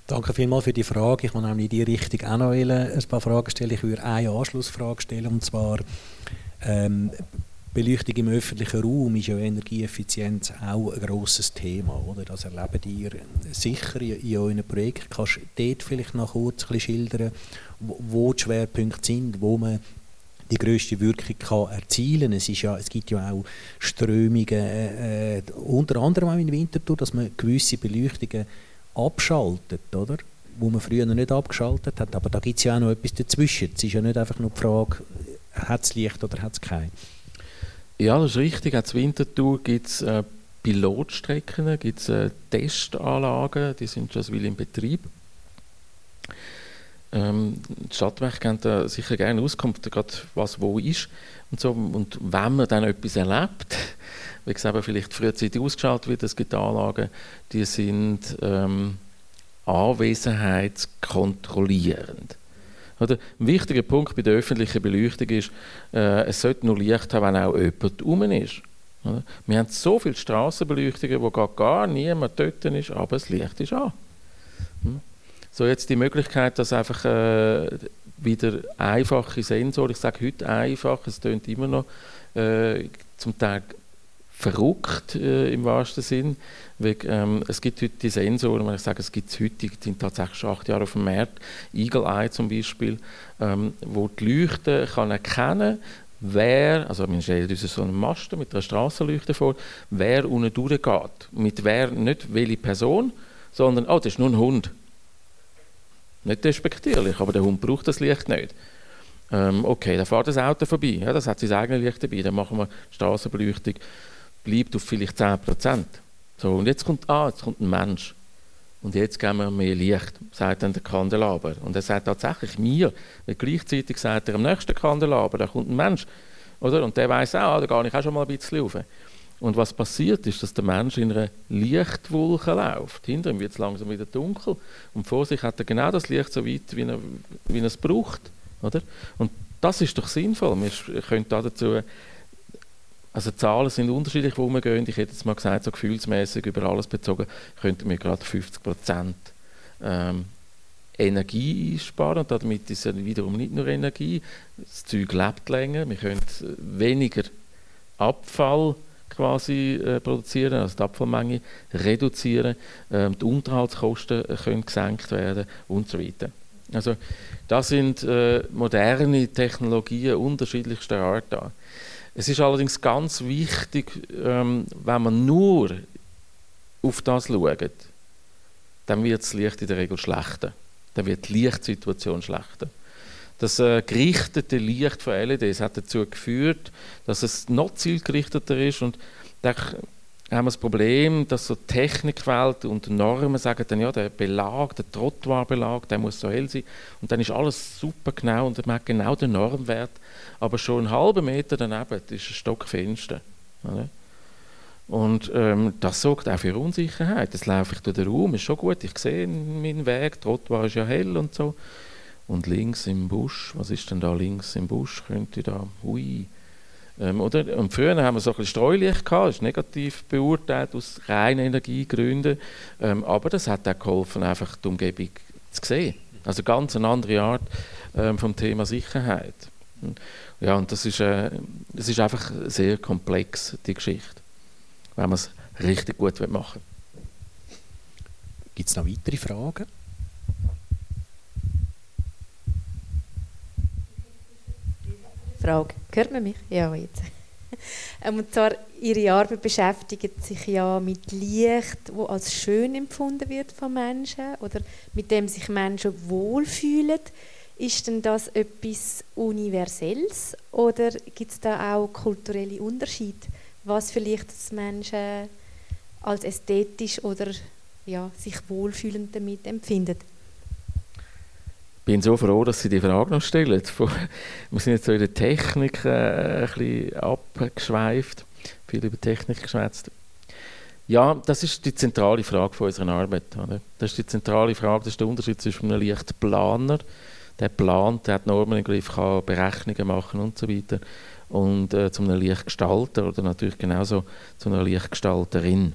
Danke vielmals für die Frage. Ich muss nämlich in die Richtung auch noch ein paar Fragen stellen. Ich würde eine Anschlussfrage stellen, und zwar ähm, Beleuchtung im öffentlichen Raum ist ja Energieeffizienz auch ein grosses Thema. Oder? Das erlebt ihr sicher in euren Projekten. Kannst du dort vielleicht noch kurz ein bisschen schildern, wo die Schwerpunkte sind, wo man die größte Wirkung kann erzielen es, ist ja, es gibt ja auch Strömungen, äh, äh, unter anderem auch in Winterthur, dass man gewisse Beleuchtungen abschaltet, oder? wo man früher noch nicht abgeschaltet hat. Aber da gibt es ja auch noch etwas dazwischen. Es ist ja nicht einfach nur die Frage, hat es Licht oder hat es kein. Ja, das ist richtig. Auch zur Winterthur gibt es äh, Pilotstrecken, gibt es äh, Testanlagen, die sind schon in Betrieb. Ähm, die Stadtwerke geben da sicher gerne Auskunft, gerade was wo ist und so. Und wenn man dann etwas erlebt, wie gesagt, vielleicht frühzeitig ausgeschaltet wird, es gibt Anlagen, die sind ähm, anwesenheitskontrollierend. Oder? Ein wichtiger Punkt bei der öffentlichen Beleuchtung ist, äh, es sollte nur Licht haben, wenn auch jemand herum ist. Oder? Wir haben so viele Straßenbeleuchtungen, wo gar, gar niemand dort ist, aber das Licht ist an. Hm? So jetzt die Möglichkeit, dass einfach äh, wieder einfache Sensoren, ich sage heute einfach, es tönt immer noch äh, zum Teil verrückt äh, im wahrsten Sinn. Weil, ähm, es gibt heute die Sensoren, wenn ich sage, es gibt es heute, die sind tatsächlich schon acht Jahre auf dem Markt, Eagle Eye zum Beispiel, ähm, wo die Leuchte kann erkennen wer, also wir stellen uns so einen Masten mit einer Straßenleuchte vor, wer unten durchgeht. Mit wer, nicht welche Person, sondern, oh, das ist nur ein Hund. Nicht despektierlich, aber der Hund braucht das Licht nicht. Ähm, okay, da fährt das Auto vorbei, ja, das hat sein eigenes Licht dabei, dann machen wir Straßenbeleuchtung bleibt auf vielleicht 10%. So, und jetzt kommt, ah, jetzt kommt ein Mensch. Und jetzt geben wir mehr Licht, sagt dann der Kandelaber. Und er sagt tatsächlich mir, weil gleichzeitig sagt er am nächsten Kandelaber, da kommt ein Mensch. Oder? Und der weiß auch, ah, da gehe ich auch schon mal ein bisschen rauf. Und was passiert ist, dass der Mensch in einer Lichtwolke läuft. Hinter ihm wird es langsam wieder dunkel. Und vor sich hat er genau das Licht so weit, wie er, wie er es braucht. Oder? Und das ist doch sinnvoll. Wir können dazu also Zahlen sind unterschiedlich, wo wir gehen. Ich hätte jetzt mal gesagt, so gefühlsmäßig über alles bezogen, könnten wir gerade 50 Prozent ähm, Energie einsparen. Und damit ist es wiederum nicht nur Energie, das Zeug lebt länger, wir können weniger Abfall quasi äh, produzieren, also die Abfallmenge reduzieren, ähm, die Unterhaltskosten können gesenkt werden und so weiter. Also das sind äh, moderne Technologien unterschiedlichster Art da. Es ist allerdings ganz wichtig, ähm, wenn man nur auf das schaut, dann wird das Licht in der Regel schlechter. Dann wird die Lichtsituation schlechter. Das äh, gerichtete Licht von LEDs hat dazu geführt, dass es noch zielgerichteter ist und da haben wir das Problem, dass so Technikwelt und Normen sagen dann, ja, der Belag, der Trottoirbelag, der muss so hell sein und dann ist alles super genau und man hat genau den Normwert aber schon einen halben Meter daneben ist ein Stockfenster. Oder? Und ähm, das sorgt auch für Unsicherheit. Jetzt laufe ich durch den Raum, ist schon gut, ich sehe meinen Weg, war ist ja hell und so. Und links im Busch, was ist denn da links im Busch? Könnte da, ui. Ähm, oder? Und früher haben wir so ein bisschen Streulicht gehabt, das ist negativ beurteilt aus reinen Energiegründen. Ähm, aber das hat auch geholfen, einfach die Umgebung zu sehen. Also ganz eine andere Art ähm, vom Thema Sicherheit. Ja, und das ist, äh, das ist einfach sehr komplex, die Geschichte, wenn man es richtig gut machen will. Gibt es noch weitere Fragen? Frage. Hört man mich? Ja, jetzt. Ähm, und zwar, Ihre Arbeit beschäftigt sich ja mit Licht, wo als schön empfunden wird von Menschen oder mit dem sich Menschen wohlfühlen. Ist denn das etwas Universelles oder gibt es da auch kulturelle Unterschiede, was vielleicht das Menschen als ästhetisch oder ja, sich wohlfühlend damit empfindet? Ich bin so froh, dass Sie die Frage noch stellen. Wir sind jetzt so in der Technik äh, ein bisschen abgeschweift, viel über Technik geschwätzt. Ja, das ist die zentrale Frage unserer Arbeit. Oder? Das ist die zentrale Frage, das ist der Unterschied zwischen einem Lichtplaner der plant, der hat Normen im Griff, kann Berechnungen machen und so weiter. Und äh, zu einem Lichtgestalter oder natürlich genauso zu einer Lichtgestalterin.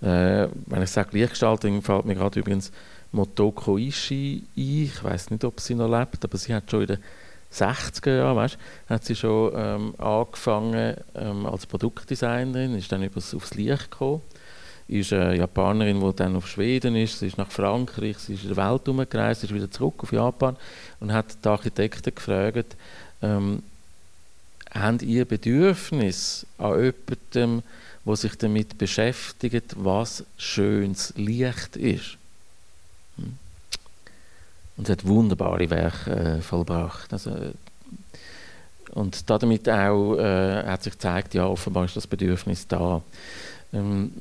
Äh, wenn ich sage Lichtgestalterin, fällt mir gerade übrigens Motoko Ishii ein. Ich weiß nicht, ob sie noch lebt, aber sie hat schon in den 60er Jahren, weißt, hat sie schon ähm, angefangen ähm, als Produktdesignerin, ist dann übers, aufs Licht gekommen ist eine Japanerin, die dann auf Schweden ist, sie ist nach Frankreich, sie ist in der Welt herumgereist, ist wieder zurück auf Japan und hat die Architekten gefragt, ähm, haben ihr Bedürfnis an jemandem, der sich damit beschäftigt, was schönes Licht ist. Und hat wunderbare Werke äh, vollbracht. Also, und damit auch äh, hat sich gezeigt, ja, offenbar ist das Bedürfnis da. Ähm,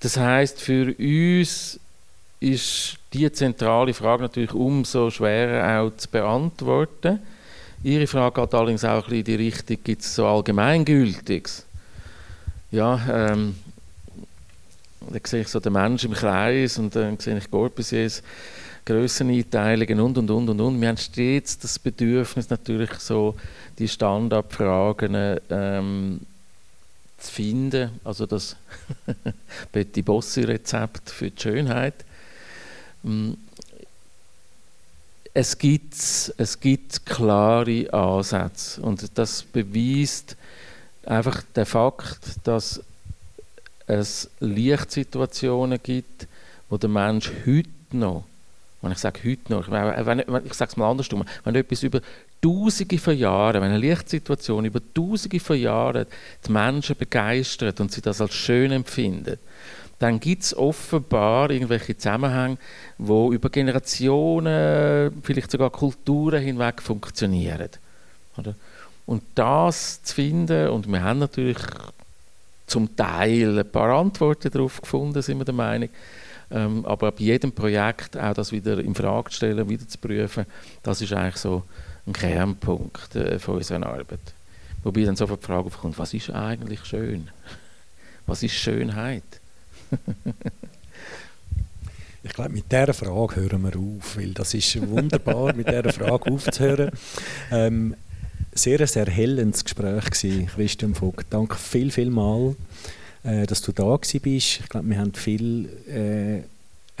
das heißt, für uns ist die zentrale Frage natürlich umso schwerer auch zu beantworten. Ihre Frage geht allerdings auch ein in die Richtung, gibt es so Allgemeingültiges? Ja, ähm, dann sehe ich so den Menschen im Kreis und dann sehe ich Corbusiers Grösseneinteilungen und und und und und. Wir haben stets das Bedürfnis natürlich so die Standardfragen ähm, zu finden, also das Betty Bossi Rezept für die Schönheit. Mm. Es gibt, es gibt klare Ansätze und das beweist einfach der Fakt, dass es Lichtsituationen gibt, wo der Mensch heute noch wenn ich sage heute noch, wenn, ich sage es mal andersrum, wenn etwas über Tausende von Jahren, wenn eine Lichtsituation über Tausende von Jahren die Menschen begeistert und sie das als schön empfinden, dann gibt es offenbar irgendwelche Zusammenhänge, wo über Generationen, vielleicht sogar Kulturen hinweg funktionieren. Oder? Und das zu finden, und wir haben natürlich zum Teil ein paar Antworten darauf gefunden, sind wir der Meinung. Ähm, aber bei jedem Projekt auch das wieder in Frage zu stellen, wieder zu prüfen, das ist eigentlich so ein Kernpunkt äh, von unserer Arbeit. Wobei dann sofort die Frage aufkommt, was ist eigentlich schön? Was ist Schönheit? ich glaube, mit dieser Frage hören wir auf, weil das ist wunderbar, mit dieser Frage aufzuhören. Ähm, sehr ein sehr erhellendes Gespräch gewesen, Christian Vogt. Danke viel, viel mal, äh, dass du da bist. Ich glaube, wir haben viel äh,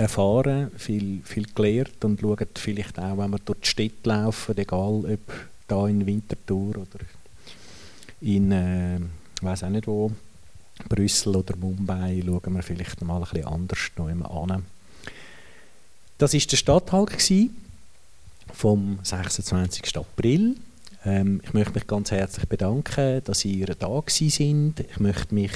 erfahren, viel, viel gelernt und schauen vielleicht auch, wenn wir durch die Städte laufen, egal ob da in Winterthur oder in, äh, weiß auch nicht wo, Brüssel oder Mumbai, schauen wir vielleicht mal ein bisschen anders noch an. Das war der Stadthalt vom 26. April. Ähm, ich möchte mich ganz herzlich bedanken, dass ihr da sind. Ich möchte mich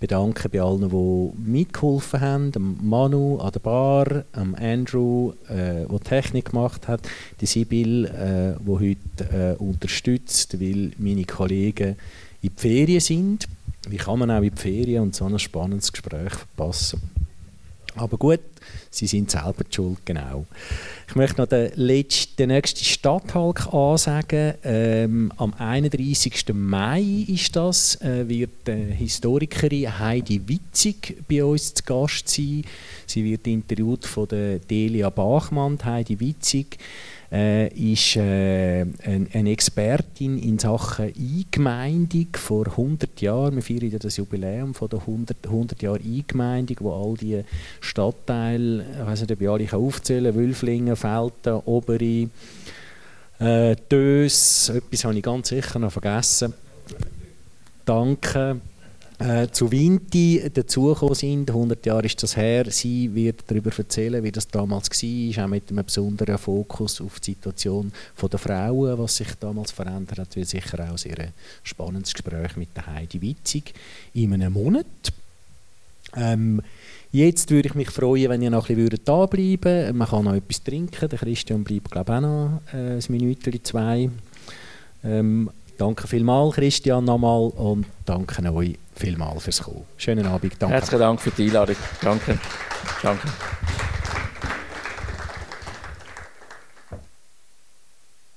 bedanken bei allen, die mitgeholfen haben. Manu an der Bar, dem Andrew, äh, der Technik gemacht hat, die Sibyl, äh, wo heute äh, unterstützt, weil meine Kollegen in die Ferien sind. Wie kann man auch in die Ferien und so ein spannendes Gespräch verpassen? Aber gut, Sie sind selber die schuld, genau. Ich möchte noch den, letzten, den nächsten Stadthalk ansagen. Ähm, am 31. Mai ist das, äh, wird die Historikerin Heidi Witzig bei uns zu Gast sein. Sie wird interviewt von der Delia Bachmann. Heidi Witzig äh, ist äh, ein, eine Expertin in Sachen Eingemeindung vor 100 Jahren. Wir feiern ja das Jubiläum von der 100, 100 Jahre Eingemeindung, wo all die Stadtteile, ich weiß nicht, ob ich alle aufzählen kann, Wülflingen, Felten, Obere, äh, Dös, etwas habe ich ganz sicher noch vergessen. Danke äh, zu Vinti dazugekommen sind. 100 Jahre ist das her. Sie wird darüber erzählen, wie das damals war, auch mit einem besonderen Fokus auf die Situation der Frauen, was sich damals verändert hat. Wird sicher auch ein sehr spannendes Gespräch mit der Heidi Witzig in einem Monat. Ähm, jetzt würde ich mich freuen, wenn ihr noch ein bisschen da bleiben würdet. Man kann noch etwas trinken. Der Christian bleibt, glaube ich, auch noch äh, ein Minütchen, zwei. Ähm, danke vielmals, Christian, nochmal und danke euch vielmals fürs Kommen. Schönen Abend. Danke. Herzlichen Dank für die Einladung. Danke. Danke.